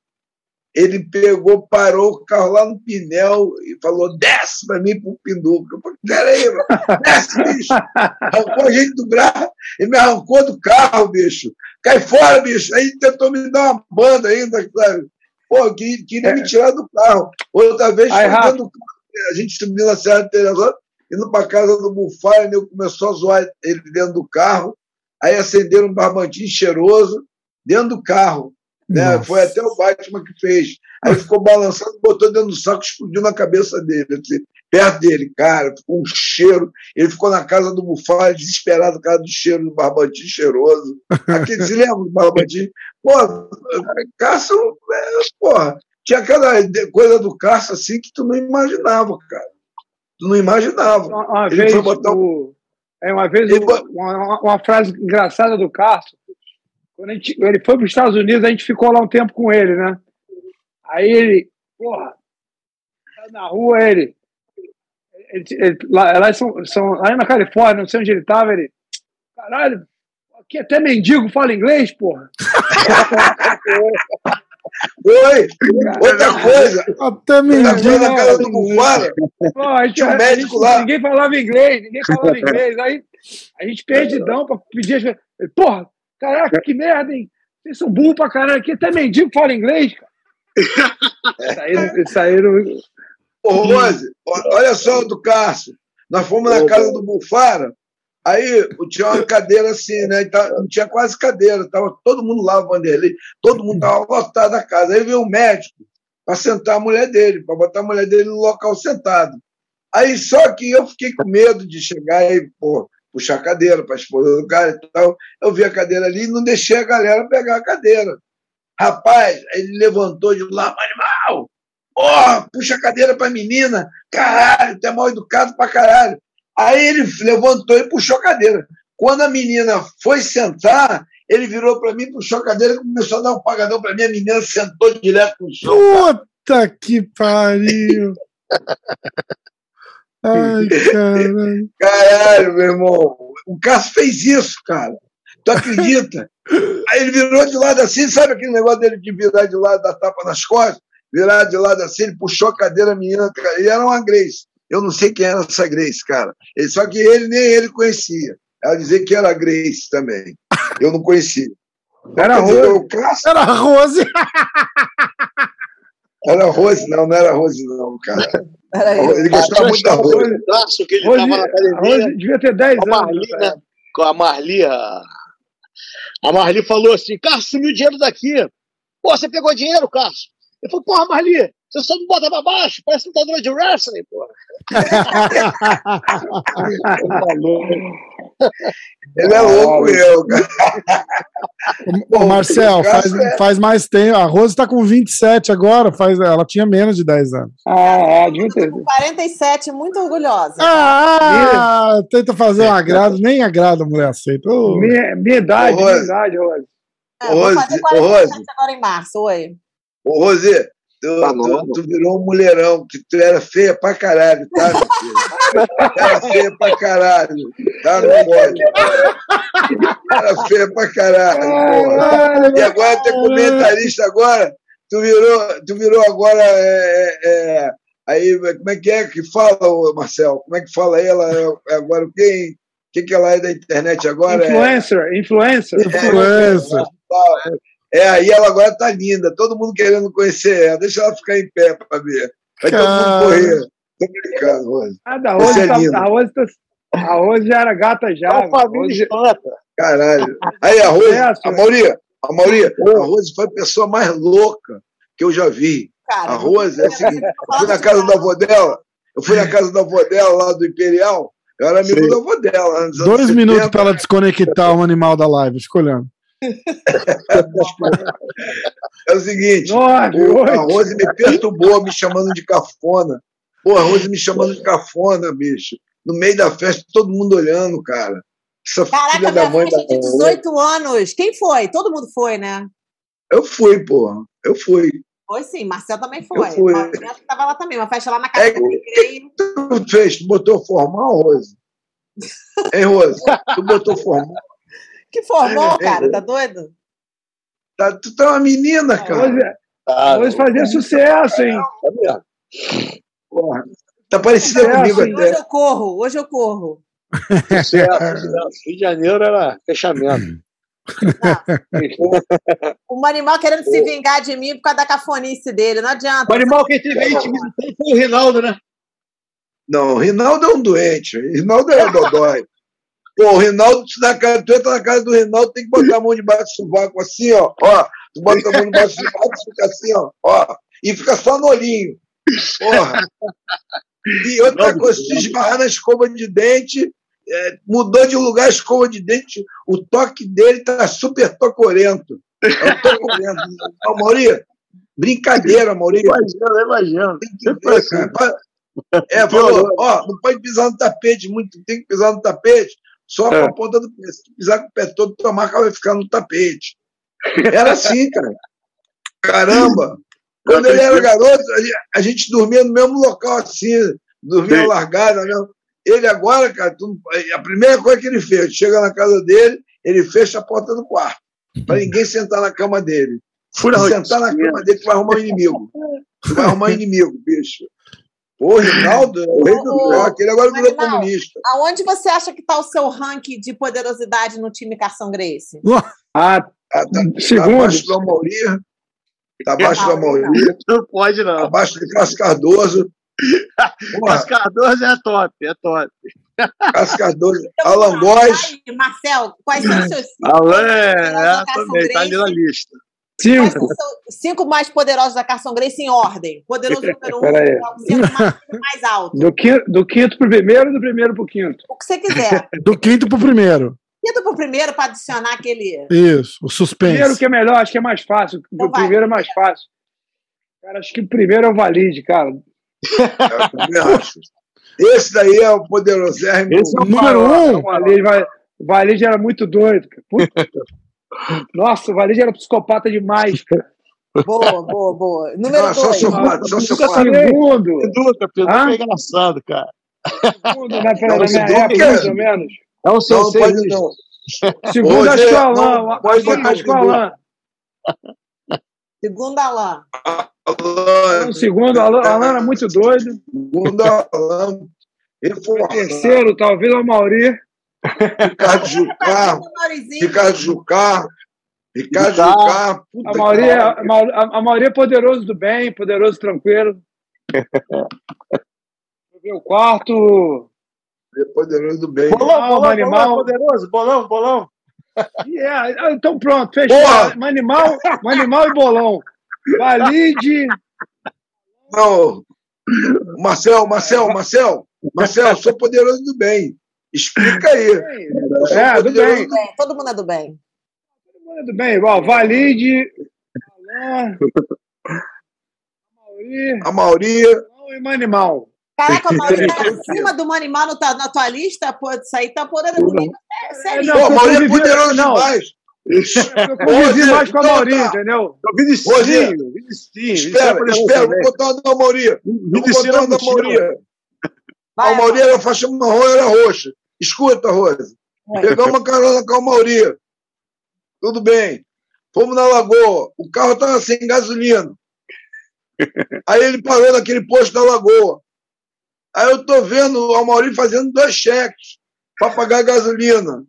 ele pegou, parou o carro lá no Pinel e falou: desce para mim para o Pinduca. Eu falei: peraí, desce, bicho. (laughs) Arrancou a gente do braço, ele me arrancou do carro, bicho. Cai fora, bicho. Aí tentou me dar uma banda ainda, sabe? Pô, que, queria é. me tirar do carro. Outra vez, do carro, a gente subiu na Serra de Teresópolis, indo para casa do Bufai, né, começou a zoar ele dentro do carro. Aí acenderam um barbantinho cheiroso dentro do carro. Né? Foi até o Batman que fez. Aí ficou balançando, botou dentro do saco, explodiu na cabeça dele. Assim. perto dele, cara, ficou um cheiro. Ele ficou na casa do Bufala, desesperado por causa do cheiro do Barbantinho cheiroso. (laughs) Aquele, se lembra do Barbantinho? Pô, Cássio, é, porra, tinha aquela coisa do Cássio assim que tu não imaginava, cara. Tu não imaginava. Uma, uma Ele vez, foi botar o- é, uma, vez Ele uma, uma- uma frase engraçada do Cássio. Quando a gente, ele foi para os Estados Unidos, a gente ficou lá um tempo com ele, né? Aí ele, porra, tá na rua ele. ele- ele- lá, lá, São, São- lá na Califórnia, não sei onde ele estava, ele. Caralho, aqui até mendigo fala inglês, porra. (laughs) Oi! Outra coisa, Até mendigo. na casa do Bufala, Pô, a gente, Tinha um a médico gente- lá. Ninguém falava inglês, ninguém falava inglês. Aí a gente perdidão pra pedir. as Porra, caraca, que merda, hein? Vocês são burros pra caralho. Aqui até mendigo fala inglês, cara. (laughs) Saíram, saíram. Ô, Rose, olha só do Cássio. Nós fomos na casa do Bufara, aí tinha uma cadeira assim, né? tá- Não tinha quase cadeira, tava todo mundo lá, Vanderlei, todo mundo tava lotado a casa. Aí veio um médico para sentar a mulher dele, para botar a mulher dele no local sentado. Aí só que eu fiquei com medo de chegar e pô, puxar a cadeira para a esposa do cara e tal. Eu vi a cadeira ali e não deixei a galera pegar a cadeira. Rapaz, ele levantou de lá, animal! Porra, puxa a cadeira pra menina, caralho, tu é mal educado pra caralho. Aí ele levantou e puxou a cadeira. Quando a menina foi sentar, ele virou pra mim, puxou a cadeira e começou a dar um pagadão pra mim. A menina sentou direto no chão. Puta que pariu. (laughs) Ai, caralho. (laughs) Caralho, meu irmão. O Cássio fez isso, cara. Tu acredita? (laughs) Aí ele virou de lado assim, sabe aquele negócio dele de virar de lado, da tapa nas costas? Virar de lado assim, ele puxou a cadeira, a menina, e era uma Grace. Eu não sei quem era essa Grace, cara. Ele- Só que ele nem ele conhecia. Ela dizia que era Grace também. Eu não conhecia. Era Rose. Cássio Era a Rose. (laughs) era Rose, não, não era Rose, não, cara. Peraí. Ele gostava muito da Rose. Braço que ele Rose, tava na a academia. Rose devia ter 10 A anos. Marli, né? Com a Marli, a... a Marli falou assim: Cássio, sumiu dinheiro daqui. Pô, você pegou dinheiro, Cássio? Ele falou: Porra, Marli, você só me bota pra baixo, parece lutadora de wrestling, porra. (laughs) Ele é louco, eu. Ô, Marcel, faz, é- faz mais tempo. A Rose tá com 27 agora, faz, ela tinha menos de 10 anos. Ah, é. Com 47, muito orgulhosa. Ah, tenta fazer um agrado, nem agrado a mulher aceita. Minha, minha idade, Ô, minha Rose. idade, Rose. É, vou Rose, fazer ô, 47 Rose. agora em março. Oi. Ô, Rosê, tu, Tá tu, tu virou um mulherão, que tu era feia pra caralho, tá, meu filho? Era feia pra caralho, tá? Não pode. Era feia pra caralho, porra. E agora tu é comentarista agora, tu virou, tu virou agora, é, é, é, aí, como é que é que fala, Marcel? Como é que fala ela? É agora o quem? O que, que ela é da internet agora? É- Influencer, influencer. É, aí ela agora tá linda, todo mundo querendo conhecer ela. Deixa ela ficar em pé pra ver. Vai todo mundo correr. Tô brincando, Rose. Ah, da Você Rose, é tá, lindo. a, Rose tá- a Rose já era gata já. a família Rose-. Caralho. Aí a Rose, Sucesso. a Mauri, a Mauri, a Rose foi a pessoa mais louca que eu já vi. Cara, A Rose é o seguinte: eu fui na casa da avó dela, eu fui na casa da avó dela lá do Imperial, eu era amigo da avó dela. Dois minutos 70. pra ela desconectar o animal da live, fica olhando. É o seguinte: Nove, o- a. Rose me perturbou, me chamando de cafona. Pô, a Rose me chamando de cafona, bicho. No meio da festa, todo mundo olhando, cara. Essa Caraca, filha da mãe da de 18 anos. Quem foi? Todo mundo foi, né? Eu fui, porra. Eu fui. Foi sim, Marcel também foi. Eu fui. Tava lá também, uma festa lá na casa É, do Recreio. Tu fez, tu botou formal, Rose? Hein, Rose? (laughs) Tu botou formal? Que formou, (laughs) cara, tá doido? Tá, tu tá uma menina, A cara. Rose, a Rose fazia sucesso, hein? É mesmo. Porra. Tá parecida É, comigo Hoje até. eu corro, hoje eu corro. Sucesso, sucesso. Rio de Janeiro era fechamento. O animal querendo se (laughs) vingar de mim por causa da cafonice dele. Não adianta. O animal que teve aí intimidado foi o Rinaldo, né? Não, o Rinaldo é um doente. O Rinaldo é (laughs) dodói. Pô, o Rinaldo, tu, na casa, tu entra na casa do Rinaldo, tem que botar a mão debaixo do sovaco assim, ó. ó. Tu bota a mão debaixo do sovaco, fica assim, ó. ó e fica só no olhinho. Porra. E outra coisa, se esbarrar na escova de dente, é, mudou de lugar a escova de dente, o toque dele tá super tocorento. É o tocorento. Ô, Mauri, brincadeira, Mauri. Imagina, imagina. Tem que ver, cara. É, falou, ó, não pode pisar no tapete muito, tem que pisar no tapete só com É. a ponta do pé. Se tu pisar com o pé todo, tua marca vai ficar no tapete. Era assim, cara. Caramba! (laughs) Quando ele era garoto, a gente, dormia no mesmo local assim, dormia Sim. largado. Né? Ele agora, cara, tu- a primeira coisa que ele fez, chega na casa dele, ele fecha a porta do quarto, para ninguém sentar na cama dele. Se sentar na cama dele, tu vai arrumar um inimigo. Tu vai arrumar um inimigo, bicho. Ô, Rinaldo, é o rei do rock, ele agora virou comunista. Aonde você acha que está o seu ranking de poderosidade no time Carção Grace? Ah, Ah, tá, tá segundo. abaixo do Amauri, tá abaixo do Amauri, Não pode, não. abaixo do Cássio Cardoso. Mas (laughs) Cardoso é top, é top. Cássio Cardoso, Então, Alan. Góes, Marcel, quais são os seus cinco? Alan é, também, tá ali na lista. Cinco. cinco mais poderosos da Carson Grace em ordem? Poderoso (laughs) número um, Pera aí. é o cinco mais, mais alto. Do quinto, do quinto pro primeiro, do primeiro pro quinto. O que você quiser. (laughs) Do quinto pro primeiro. Quinto pro primeiro para adicionar aquele. Isso, o Primeiro suspense. que é melhor, acho que é mais fácil. Então o vai. primeiro é mais fácil. Cara, acho que o primeiro é o Valide, cara. eu também acho. Esse daí é o poderosérrimo. Esse é o Número um, O Valide, vai- o Valide era muito doido. cara. Puta. Nossa, o Valide era psicopata demais. cara. (laughs) Boa, boa, boa. Número Não, só dois. Nunca sofá. segundo. Pedro, é engraçado, cara. Segundo, né, pera, Não, na minha época, é- mais ou menos. É um sensei. não. (laughs) Segundo, Hoje acho que o é- Alain. pode botar acho que o segundo. Alain. Segundo Alain. O segundo, o Alain, Alain era muito doido. Segundo, Alan. O Reforçado. terceiro, talvez o Mauri. Ricardo Jucá. Ricardo Jucá. Ricardo Jucá. A Mauri, é, a, a é poderoso do bem, poderoso tranquilo. (laughs) Deixa eu ver o quarto. É Poderoso do bem. Bolão, Animal, bolão, animal. bolão, poderoso, bolão, bolão. Yeah, ah, então pronto, fechou. Manimal, Manimal e Bolão. Valide. Não. Marcel, Marcel, Marcel. Marcel, sou poderoso do bem. Explica aí. Sou É, do bem. Tudo bem, Todo mundo é do bem. Tudo bem, ó, Valide. Alain, A Mauri, Bolão e Manimal. Caraca, o Mauri tá acima do Manimal no, tá- na tua lista? Pô, isso aí tá poderoso. É, sério. Não, pô, a eu Mauri é poderoso não. demais. Eu convivi Ô, mais com a Mauri, tá. entendeu? Eu vi Vinicius, Vinicius. Espera, espera, vou botar uma da Mauri. Vou Vinicius botar uma da. Mauri. Vai, A Mauri era faixa marrom, era roxa. Escuta, Rosa. Pegamos uma carona com a Mauri. Tudo bem. Fomos na Lagoa. O carro estava sem gasolina. (laughs) Aí ele parou naquele posto da Lagoa. Aí eu tô vendo o Mauri fazendo dois cheques para pagar a gasolina.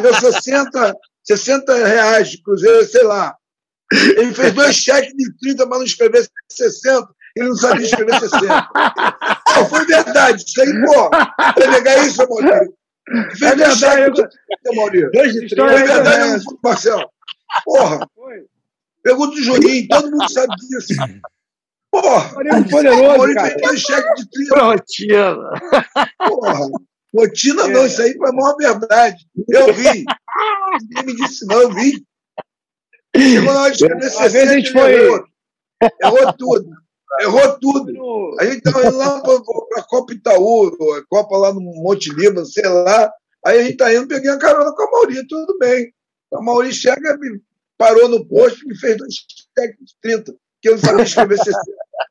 Deu 60, 60 (laughs) reais de cruzeiro, sei lá. Ele fez dois cheques de 30 para não escrever 60. Ele não sabia escrever 60. Não, foi verdade. Isso aí, pô. Vai negar isso, Mauri? Ele fez É verdade, de 30, Mauri. Dois de É três. verdade, é foi, Marcelo. Porra, Foi. pergunta do Juninho, todo mundo sabe disso. Porra, Mauri é o poderoso, Mauri cara. fez dois cheques de 30. Rotina. Porra. Rotina não, isso aí foi a maior verdade. Eu vi. Ninguém me disse não, eu vi. Chegou na hora de escrever Uma vez a 60, gente foi- errou. Errou tudo. Errou tudo. A gente estava indo lá para a Copa Itaú, a Copa lá no Monte Líbano, sei lá. Aí a gente está indo, peguei uma carona com a Mauri, tudo bem. A Mauri chega, me parou no posto e me fez dois cheques de 30, que eu não sabia escrever 60.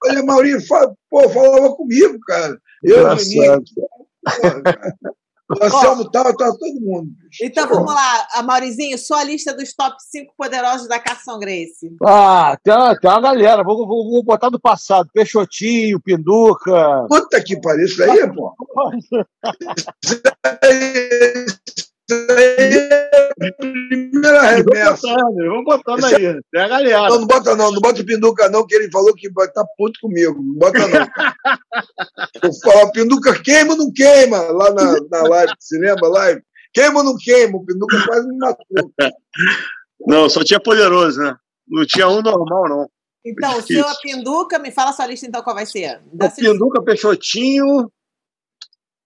Olha, Mauri, fala, pô, falava comigo, cara. Eu, o Juninho, Engraçado. porra, cara. O Anselmo tava, tava todo mundo. Então vamos lá, a Maurizinho, sua lista dos top 5 poderosos da Carson Grace. Ah, tem uma, tem uma galera. Vou, vou, vou botar do passado. Peixotinho, Pinduca. Puta que pariu, isso aí, pô. (laughs) Aí, é a primeira Vou remessa. botando, vou botando aí. Tem a galera. Não, não bota não, não bota o Pinduca não, que ele falou que vai estar puto comigo. Não bota não. (laughs) Eu falo, Pinduca queima ou não queima? Lá na, na live, se lembra live? Queima ou não queima? O Pinduca quase me matou. Não, só tinha poderoso, né? Não tinha um normal, não. Então, o seu é Pinduca, me fala a sua lista então qual vai ser. Dá O Pinduca, Peixotinho,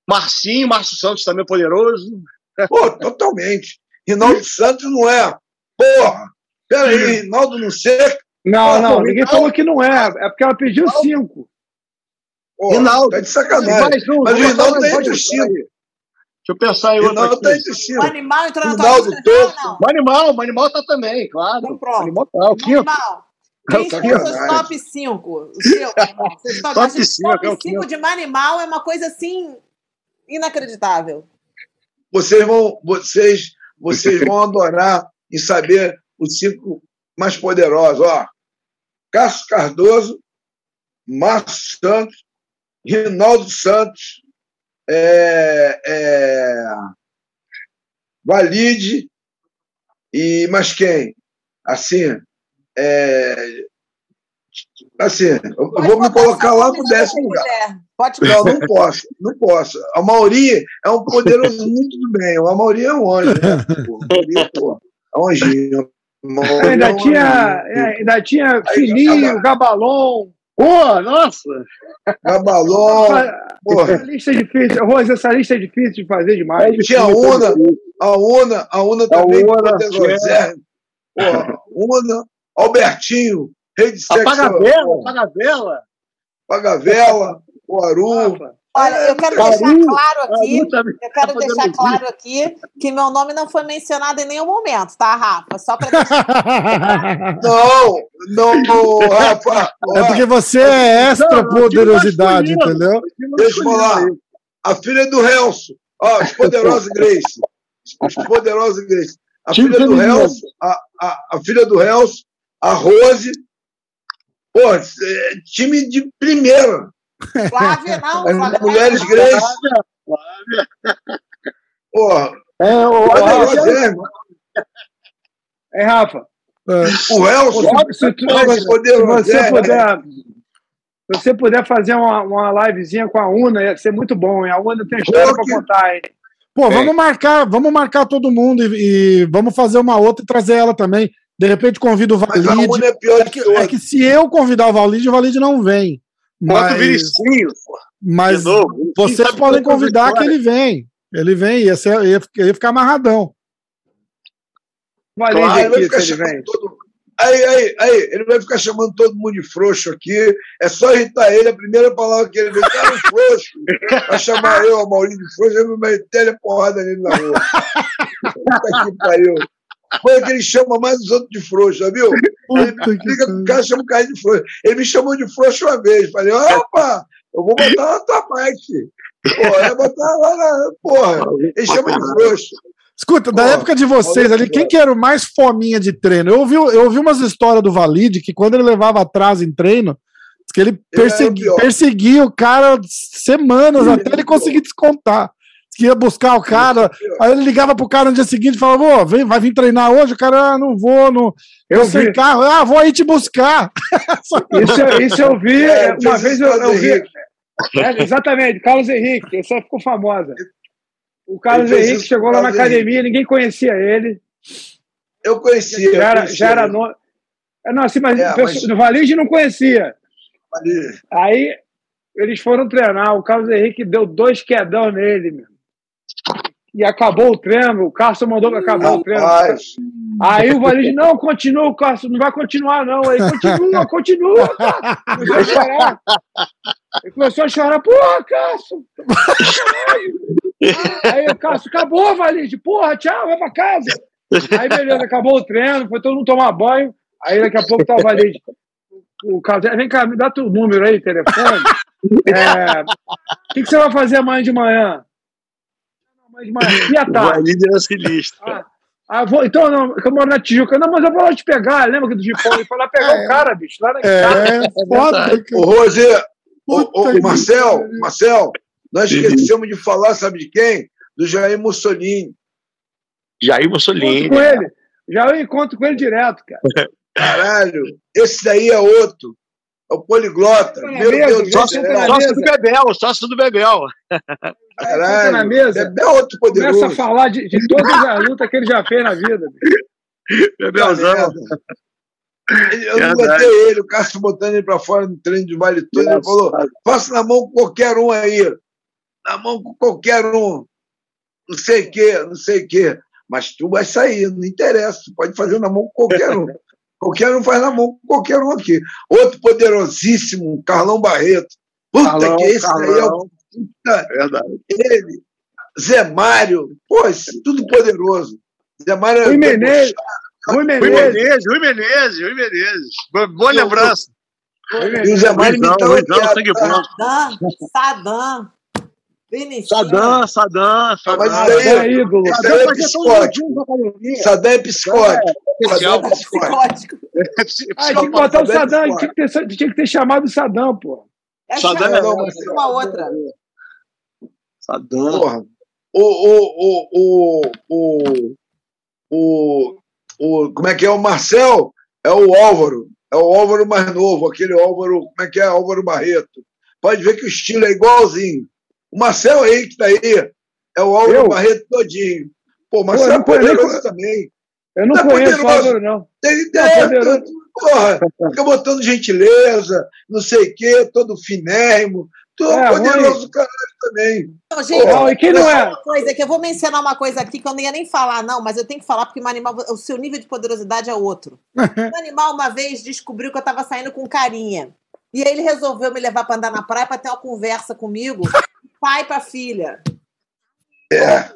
Marcinho, Márcio Santos também é poderoso. Pô, totalmente. Rinaldo Santos não é. Porra! Peraí, Rinaldo não ser. Não, Pô, não, ninguém Rinaldo- falou que não é. É porque ela pediu cinco. Pô, Rinaldo. Tá de sacanagem. Mais um, Mas o Rinaldo botar tá entre os cinco. Deixa eu pensar em outro Rinaldo tá entre os O cinco. animal entrou na tua Rinaldo lista? O animal, o animal tá também, claro. Então pronto. O animal tá, o quinto. Animal. Quem Tá são os seus top 5? O seu, top, Top mas os cinco, é o top 5 quinto. de Manimal é uma coisa assim inacreditável. Vocês vão, vocês, vocês vão (laughs) adorar em saber os cinco mais poderosos. Ó, Cássio Cardoso, Márcio Santos, Rinaldo Santos, é, é, Valide e mais quem? Assim, é, assim, eu Pode vou me colocar lá no décimo lugar. Pode Não, não posso, não posso. A Mauri é um poderoso muito do bem. A Mauri é um anjo, né? Pô, a Mauri, pô, é um anjinho. A Mauri é Ainda um tinha, anjinho. é, ainda tinha Aí, Fininho, Gabalon. Pô, nossa! Gabalon, porra. Essa lista é difícil. Rose, essa lista é difícil de fazer demais. Tinha a Una, a Una, a Una também, Una, poderosérrima. Porra, Una, Albertinho, rei de sexo. Apaga a o Aru. Rafa, Olha, eu quero Caru, deixar claro aqui, também eu quero tá deixar claro aqui que meu nome não foi mencionado em nenhum momento, tá, Rafa? Só para deixar (laughs) Não, não, não, Rafa. É porque você é extra Não, poderosidade, entendeu? Deixa eu falar. A filha do Helso. Ó, os poderosos Grace. Os poderosos Grace. A Time filha do. Helso, a, a, a filha do Helso, a Rose. Pô, é, time de primeira. Flávia, não, Flávia, mulheres não. Grace. Pô, É, o, é, Rafa. É. O Helso, Se, tu- se você puder. Se você puder fazer uma, uma livezinha com a Una, ia ser muito bom, hein? A Una tem história que- contar, hein? Pô, vamos marcar, vamos marcar todo mundo e, e vamos fazer uma outra e trazer ela também. De repente convido o Mas a Valide. Una é pior É que, todas. é que se eu convidar o Valide, o Valide não vem. Bota o Mas, Vinicinho, mas de novo. Vocês podem convidar que ele vem. Ele vem, ia, ser, ia, ia ficar amarradão. Aí ele vai ficar ele vem. todo Aí, aí, aí, ele vai ficar chamando todo mundo de frouxo aqui. É só irritar ele. A primeira palavra que ele vê, cara, um frouxo. Vai chamar eu, a Maurício de frouxo, ele vai meter a porrada nele na rua. (laughs) Puta que pariu. Foi que ele chama mais os outros de frouxo, já viu? Fica com o cara, chama o cara de frouxo. Ele me chamou de frouxo uma vez. Falei, opa, eu vou botar na tua bike. Porra, eu vou botar lá na. Porra, ele chama de frouxo. Escuta, da Pô, época de vocês ali, quem que era o mais fominha de treino? Eu ouvi, eu ouvi umas histórias do Valide que quando ele levava atraso em treino, que ele Ele era o persegui- pior. perseguia o cara semanas Ele até ele conseguir descontar. Que ia buscar o cara, aí ele ligava pro cara no dia seguinte e falava: Ô, vem, vai vir treinar hoje? O cara, ah, não vou, não, Eu tô sem vi. carro, ah, vou aí te buscar. (laughs) Isso, eu- isso eu vi, É, uma vez eu, eu vi. Henrique. É, exatamente, Carlos Henrique, essa ficou famosa. O Carlos Henrique chegou lá na academia, ninguém conhecia ele. Eu conhecia. Já era, conhecia já era ele. no... É, Não, assim, mas, É, mas- no Valide não conhecia. Ali. Aí eles foram treinar, o Carlos Henrique deu dois quedão nele, meu. E acabou o treino, o Cássio mandou acabar o treino. Aí o Valide, não, continua, Cássio, não vai continuar, não. Aí continua, continua, Cássio. Começou a chorar. Ele começou a chorar, porra, Cássio. Aí o Cássio, acabou, Valide, porra, tchau, vai pra casa. Aí beleza, acabou o treino, foi todo mundo tomar banho. Aí daqui a pouco tá o Valide. O Cássio, vem cá, me dá teu número aí, telefone. É, O que, que você vai fazer amanhã de manhã? De manhã. E à O tarde? Valide era sinistro. Ah, ah, vou, então, não, eu moro na Tijuca. Não, mas eu vou lá te pegar. Lembra que do Gipão? Ele foi lá pegar o cara, bicho. Lá na É, foda, o cara. Rosê, o, Puta o, que Marcel. Marcel, nós esquecemos de falar, sabe de quem? Do Jair Mussolini. Jair Mussolini. com ele. Já eu encontro com ele direto, cara. Caralho, esse daí é outro. É o poliglota. Na Meu mesa, Deus Sócio mesa. do Bebel, sócio do Bebel. Na Caralho. mesa. É outro Começa a poderoso. falar de, de todas as lutas que ele já fez na vida. Bebelzão. Eu não botei ele, o Cássio botando ele para fora no treino de vale todo. Ele falou: faça na mão com qualquer um aí. Na mão com qualquer um. Não sei o quê, não sei o quê. Mas tu vai sair, não interessa. Tu pode fazer na mão com qualquer um. (laughs) qualquer um faz na mão com qualquer um aqui. Outro poderosíssimo, Carlão Barreto. Puta Carlão, que esse aí é o. Puta, Verdade. ele. Zé Mário. Pô, esse, tudo poderoso. Zé Mário é Rui Menezes. Rui Menezes. Rui Menezes, Rui Menezes. Boa- lembrança. E o Zé Mário Ruizão, imitava Ruizão, sangue bom. Saddam, Vinicius. Sadam, Sadam, Mas Sadam. isso É aí, ídolo. isso aí é psicótico. Saddam é psicótico. Saddam é psicótico. Psicótico. Ah, tinha que botar o Saddam. Tinha que ter, tinha que ter chamado o Saddam, pô. É Saddam chato, é- uma outra. Sadam. Porra. O, o, o, o, o, o, o, como é que é? O Marcel é o Álvaro. É o Álvaro mais novo, aquele Álvaro, como é que é? Álvaro Barreto. Pode ver que o estilo é igualzinho. O Marcel aí que tá aí é o Álvaro Eu? Barreto todinho. Pô, Marcel é poderoso também. Eu não Tá conheço o. Álvaro, não. Tem Tá ideia, porra, fica botando gentileza, não sei o quê, todo finérrimo. Tu é poderoso caralho também. Não, gente, Não, e quem não é? uma coisa que eu vou mencionar uma coisa aqui que eu não ia nem falar, não, mas eu tenho que falar porque o animal, o seu nível de poderosidade é outro. (laughs) o animal uma vez descobriu que eu tava saindo com carinha. E aí ele resolveu me levar para andar na praia para ter uma conversa comigo, pai para filha. É.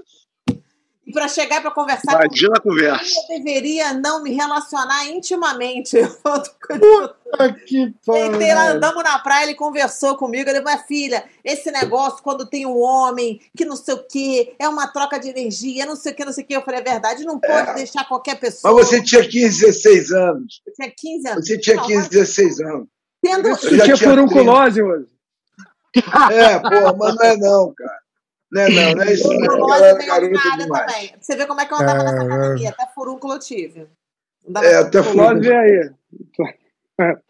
E para chegar para conversar Imagina a conversa. eu deveria não me relacionar intimamente. (laughs) Puta que pariu. andamos na praia, ele conversou comigo. Ele falou: filha, esse negócio, quando tem um homem que não sei o quê, é uma troca de energia, não sei o que, não sei o que. Eu falei: é verdade, não pode deixar qualquer pessoa. Mas você tinha 15, 16 anos. Eu tinha 15 anos. Você tinha Não, 15, mas 16 anos. tendo, já tinha tinha furunculose hoje. É, pô, mas não é não, cara. Não é não, não é isso. Não. furúnculo, Ela era garota demais. também. Pra Você vê como é que eu andava nessa É, academia. Até furúnculo eu tive. É, até vem aí.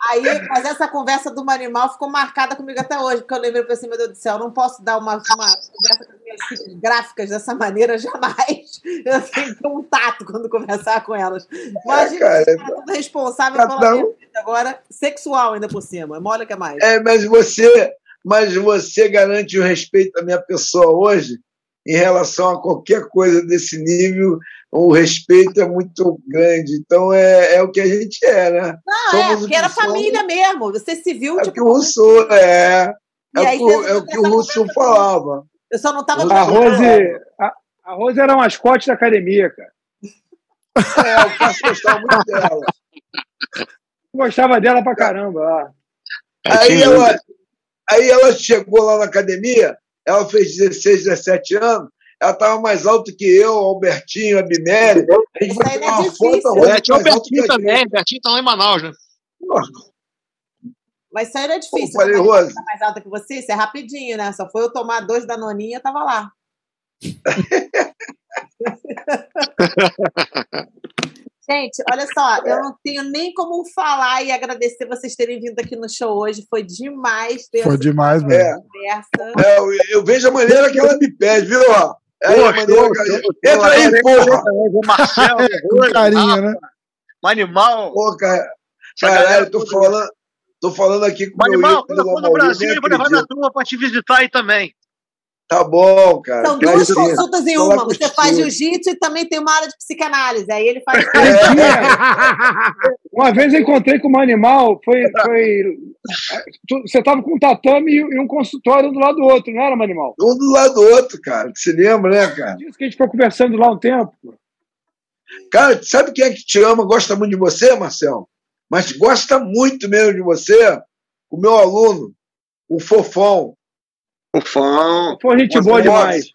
Aí, mas essa conversa do animal ficou marcada comigo até hoje, porque eu lembrei para assim, meu Deus do céu, eu não posso dar uma, uma conversa com as minhas filhas gráficas dessa maneira jamais. Eu tenho que ter um tato quando conversar com elas. Imagina, cara, esse cara tudo responsável cada pela um- minha vida agora, sexual ainda por cima. Mole que é mais. É, mas você, mas você garante o respeito à minha pessoa hoje em relação a qualquer coisa desse nível. O respeito é muito grande. Então é, é o que a gente é, né? Não, somos é, porque que era somos. família mesmo. Você se viu, É o tipo, que o Rousseau é. É, aí o, que o- fez é o que o conversa falava. eu só não tava A. Rose, a, a Rose era um mascote da academia, cara. É, o Cássio gostava muito dela. Eu gostava dela pra caramba. lá. Aí ela, aí ela chegou lá na academia, ela fez 16, 17 anos, ela estava mais alta que eu, Albertinho, Abimere. A gente Isso foi aí é uma difícil. foto, Rose É, tinha o mais alta que Bertinho a gente. também. Bertinho tá lá em Manaus, né? Mas isso aí não é difícil. Pô, falei, né? Rose. tá mais alta que você, isso é rapidinho, né? Só foi eu tomar dois da noninha e tava lá. (laughs) (laughs) Gente, olha só, eu não tenho nem como falar e agradecer vocês terem vindo aqui no show hoje. Foi demais ter Foi demais, mesmo. É, conversa. é, eu, eu vejo a maneira que ela me pede, viu? ó? É Pô, maneira show, Entra aí, porra! O Marcelo, (laughs) Com carinho, né? o Animal. Pô, cara, galera caralho, tô toda- falando, tô falando aqui com O o meu Animal, quando eu for no Brasil, eu vou levar minha acredito. turma pra te visitar aí também. Tá bom, cara. São duas consultas em uma. Você faz jiu-jitsu e também tem uma área de psicanálise. Aí ele faz. (laughs) Uma vez eu encontrei com um animal, foi. foi você tava com um tatame e um consultório um do lado do outro, não era, um animal? Um do lado do outro, cara. Você lembra, né, cara? Disso que a gente ficou conversando lá um tempo. Cara, sabe quem é que te ama, gosta muito de você, Marcel? Mas gosta muito mesmo de você? O meu aluno, o Fofão. O fã. Foi gente Mas, boa demais.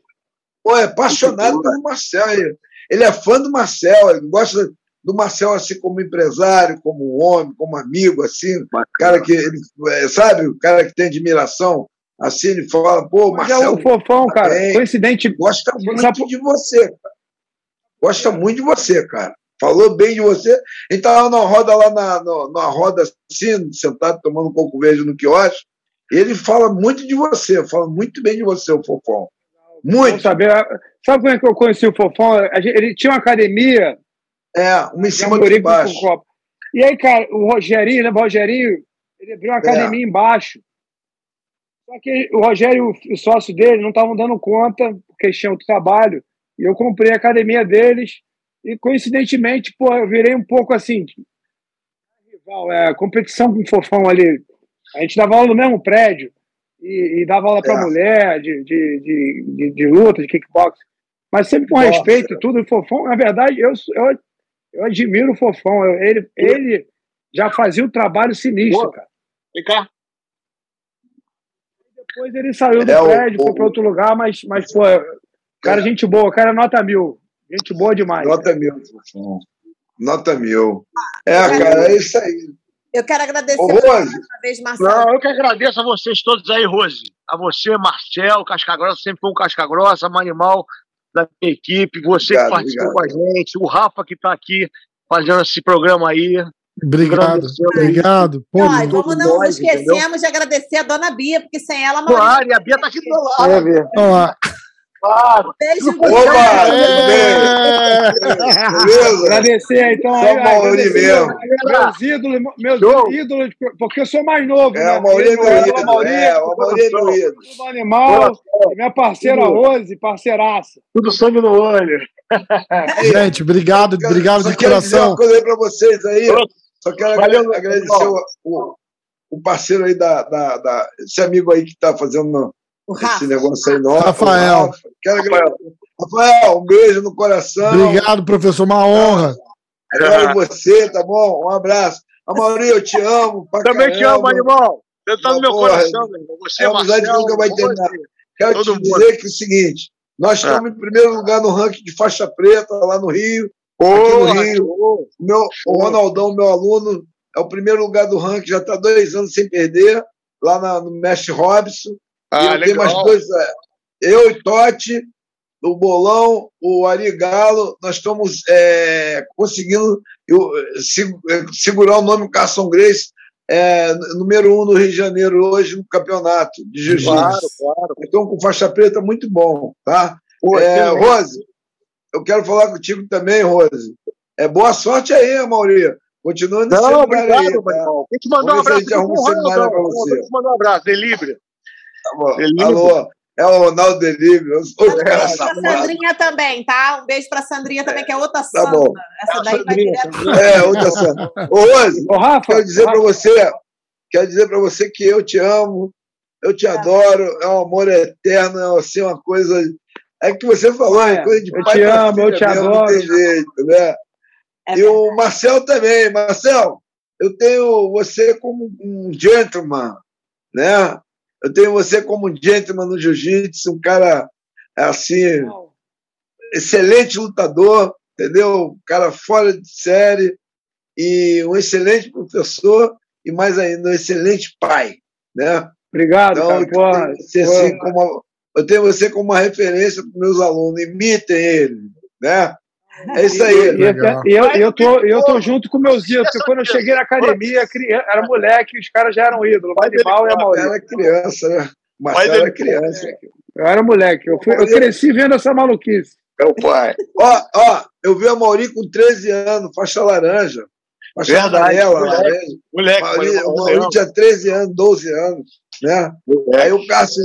Pô, é apaixonado pelo Marcel. Ele, ele é fã do Marcel, ele gosta do Marcel assim como empresário, como homem, como amigo, assim. Cara que ele, é, sabe, o cara que tem admiração. Assim, ele fala, pô, Mas é Marcel um fofão, cara. bem. Coincidente. gosta muito Sabe- de você. cara. Gosta muito de você, cara. Falou bem de você. A gente estava numa roda lá na, no- numa roda assim, sentado tomando um coco verde no quiosque. Ele fala muito de você, fala muito bem de você, o Fofão. Muito. saber. Sabe como é que eu conheci o fofão? Ele tinha uma academia É, uma em cima do baixo. E aí, cara, o Rogerinho, lembra o Rogerinho? Ele abriu uma academia embaixo. Só que o Rogério e o sócio dele não estavam dando conta, porque eles tinham outro trabalho. E eu comprei a academia deles. E coincidentemente, pô, eu virei um pouco assim. Rival, é, competição com o fofão ali. A gente dava aula no mesmo prédio. E, e dava aula para É. mulher, de, de, de, de, de luta, de kickbox. Mas sempre com Nossa. respeito e tudo. O fofão, na verdade, eu, eu, eu admiro o fofão. Eu- ele, ele já fazia um trabalho sinistro, Boa. cara. Vem cá. Depois ele saiu do É, o- prédio, foi o- para outro lugar, mas, mas pô, cara, gente boa, cara, nota mil. Gente boa demais. Nota mil, Fofão. Nota mil. É, cara, é isso aí. Eu quero agradecer Ô, mais Rose, uma vez, Marcelo. Não, eu que agradeço a vocês todos aí, Rose. A você, Marcel, Casca Grossa, sempre foi um Casca Grossa, um animal da minha equipe. Você Obrigado, que participou obrigado. com a gente, o Rafa que está aqui fazendo esse programa aí. Obrigado, obrigado. Pô, vamos não nós, esquecemos de agradecer a dona Bia, porque sem ela, Claro, e a Bia tá aqui do lado. É, ver. vamos lá. Claro. Beijo, Opa, É. tudo bem? Beleza? Agradecer aí, então. Só aí, o Mauri mesmo. Meus ídolos, meus Show. ídolos, porque eu sou mais novo. É, né? o Mauri é meu Eu, ídolo. o Mauri, É, o Mauri é meu ídolo. o Animal, e minha parceira Rose, parceiraça. Tudo sangue no olho. (laughs) Gente, obrigado, obrigado só de quero dizer coração. uma coisa aí pra vocês aí. Só quero Valeu, agra- agradecer o, o, o parceiro aí da, da, da- Esse amigo aí que tá fazendo esse negócio aí nosso. Rafael. Quero agradecer. Rafael, um beijo no coração. Obrigado, professor, uma honra. Adoro você, tá bom? Um abraço. Amaury, eu te amo. Pra Também te caramba. amo, animal. Você tá no meu Porra, coração, meu irmão. Você, é uma amizade nunca vai Rose. terminar. Quero Todo te mundo. dizer que é o seguinte: nós Ah. estamos em primeiro lugar no ranking de faixa preta lá no Rio. Porra, no Rio. meu, o Ronaldão, meu aluno, é o primeiro lugar do ranking, já está dois anos sem perder, lá na- no Mestre Robson. Ah, mais Eu e Totti, o Bolão, o Ari Galo, nós estamos é, conseguindo eu, se- segurar o nome Carson Grace, é, número um no Rio de Janeiro hoje no campeonato de jiu-jitsu. Claro, claro. Então, com faixa preta, muito bom, tá? Pô, É. Rose, eu quero falar contigo também, Rose. É, boa sorte aí, Mauri. Continua nesse Não, obrigado, aí, meu tá? irmão. Quem te mandou um Vamos abraço? Quem te mandou um abraço? Delibre. Delivery. Alô, é o Ronaldo Delivery. Eu sou um beijo pra. Sandrinha também, tá? Um beijo pra Sandrinha também, que é outra Tá Sandra. bom. Essa daí vai Sandrinha, direto. É, outra Sandra. Ô, Rose, Ô, Rafa, quero dizer Rafa, para você, quero dizer para você que eu te amo, eu te adoro, é um amor eterno, é assim, uma coisa. É que você falou, é É, coisa de eu pai te pra amo, eu filha te mesmo, adoro. Não tem jeito, né? É E o Marcel também. Marcel, eu tenho você como um gentleman, né? Eu tenho você como um gentleman no jiu-jitsu, um cara assim, excelente lutador, entendeu? Um cara fora de série e um excelente professor e mais ainda um excelente pai, né? Obrigado, Então, cara. eu Porra, tenho você, porra. assim, como, eu tenho você como uma referência para meus alunos, imitem ele, né? É isso aí. e- eu, eu, tô, eu tô junto com meus ídolos, porque quando eu cheguei na academia, criança, era moleque, os caras já eram ídolos. O Animal e a Maurício. era criança, né? Marcelo era criança. Eu era moleque. Eu, fui- eu cresci vendo essa maluquice. Meu pai. Ó, ó, eu vi a Mauri com 13 anos, faixa laranja. Faixa Verdade, amarela, moleque. laranja. Moleque, Mauri, mas- o Mauri tinha 13 anos, 12 anos, né? Aí o Cássio,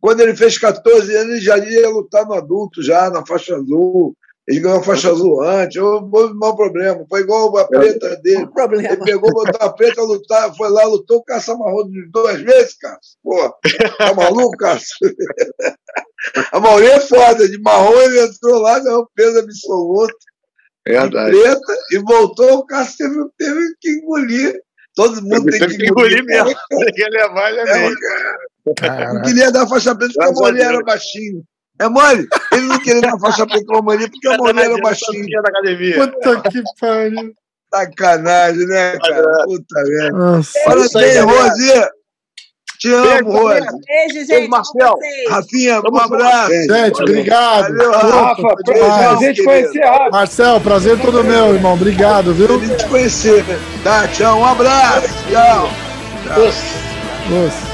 quando ele fez 14 anos, ele já ia lutar no adulto, já na faixa azul. Ele ganhou a faixa azul antes, não houve mau problema. Foi igual a preta dele. problema. Ele pegou, botou a preta, lutar, foi lá, lutou, o Cássio amarrou de duas vezes, Cássio. Pô, tá maluco, Cássio? (laughs) A Mauri é foda, de marrom ele entrou lá, ganhou peso absoluto, de Verdade. preta, e voltou, o Cássio teve, teve que engolir. Todo mundo tem que que engolir mesmo. (laughs) Tem que levar ele É, mesmo. não queria dar faixa preta porque a Mauri Deus. era baixinho. É mole? Ele não queria dar faixa preta com a Mauri porque a Mauri era baixinho. Da academia. Puta que pariu. Sacanagem, né, cara? Puta merda. Parabéns, galera. Rose. Te amo, Beijo, Rose. Beijo, gente. Marcel. Rafinha, um abraço. Gente, obrigado. Valeu, Rafa. Prazer te conhecer, Rafa. Marcel, prazer todo meu, irmão. Obrigado, viu? De te conhecer. Tá, tchau. Um abraço. Tchau. Nossa.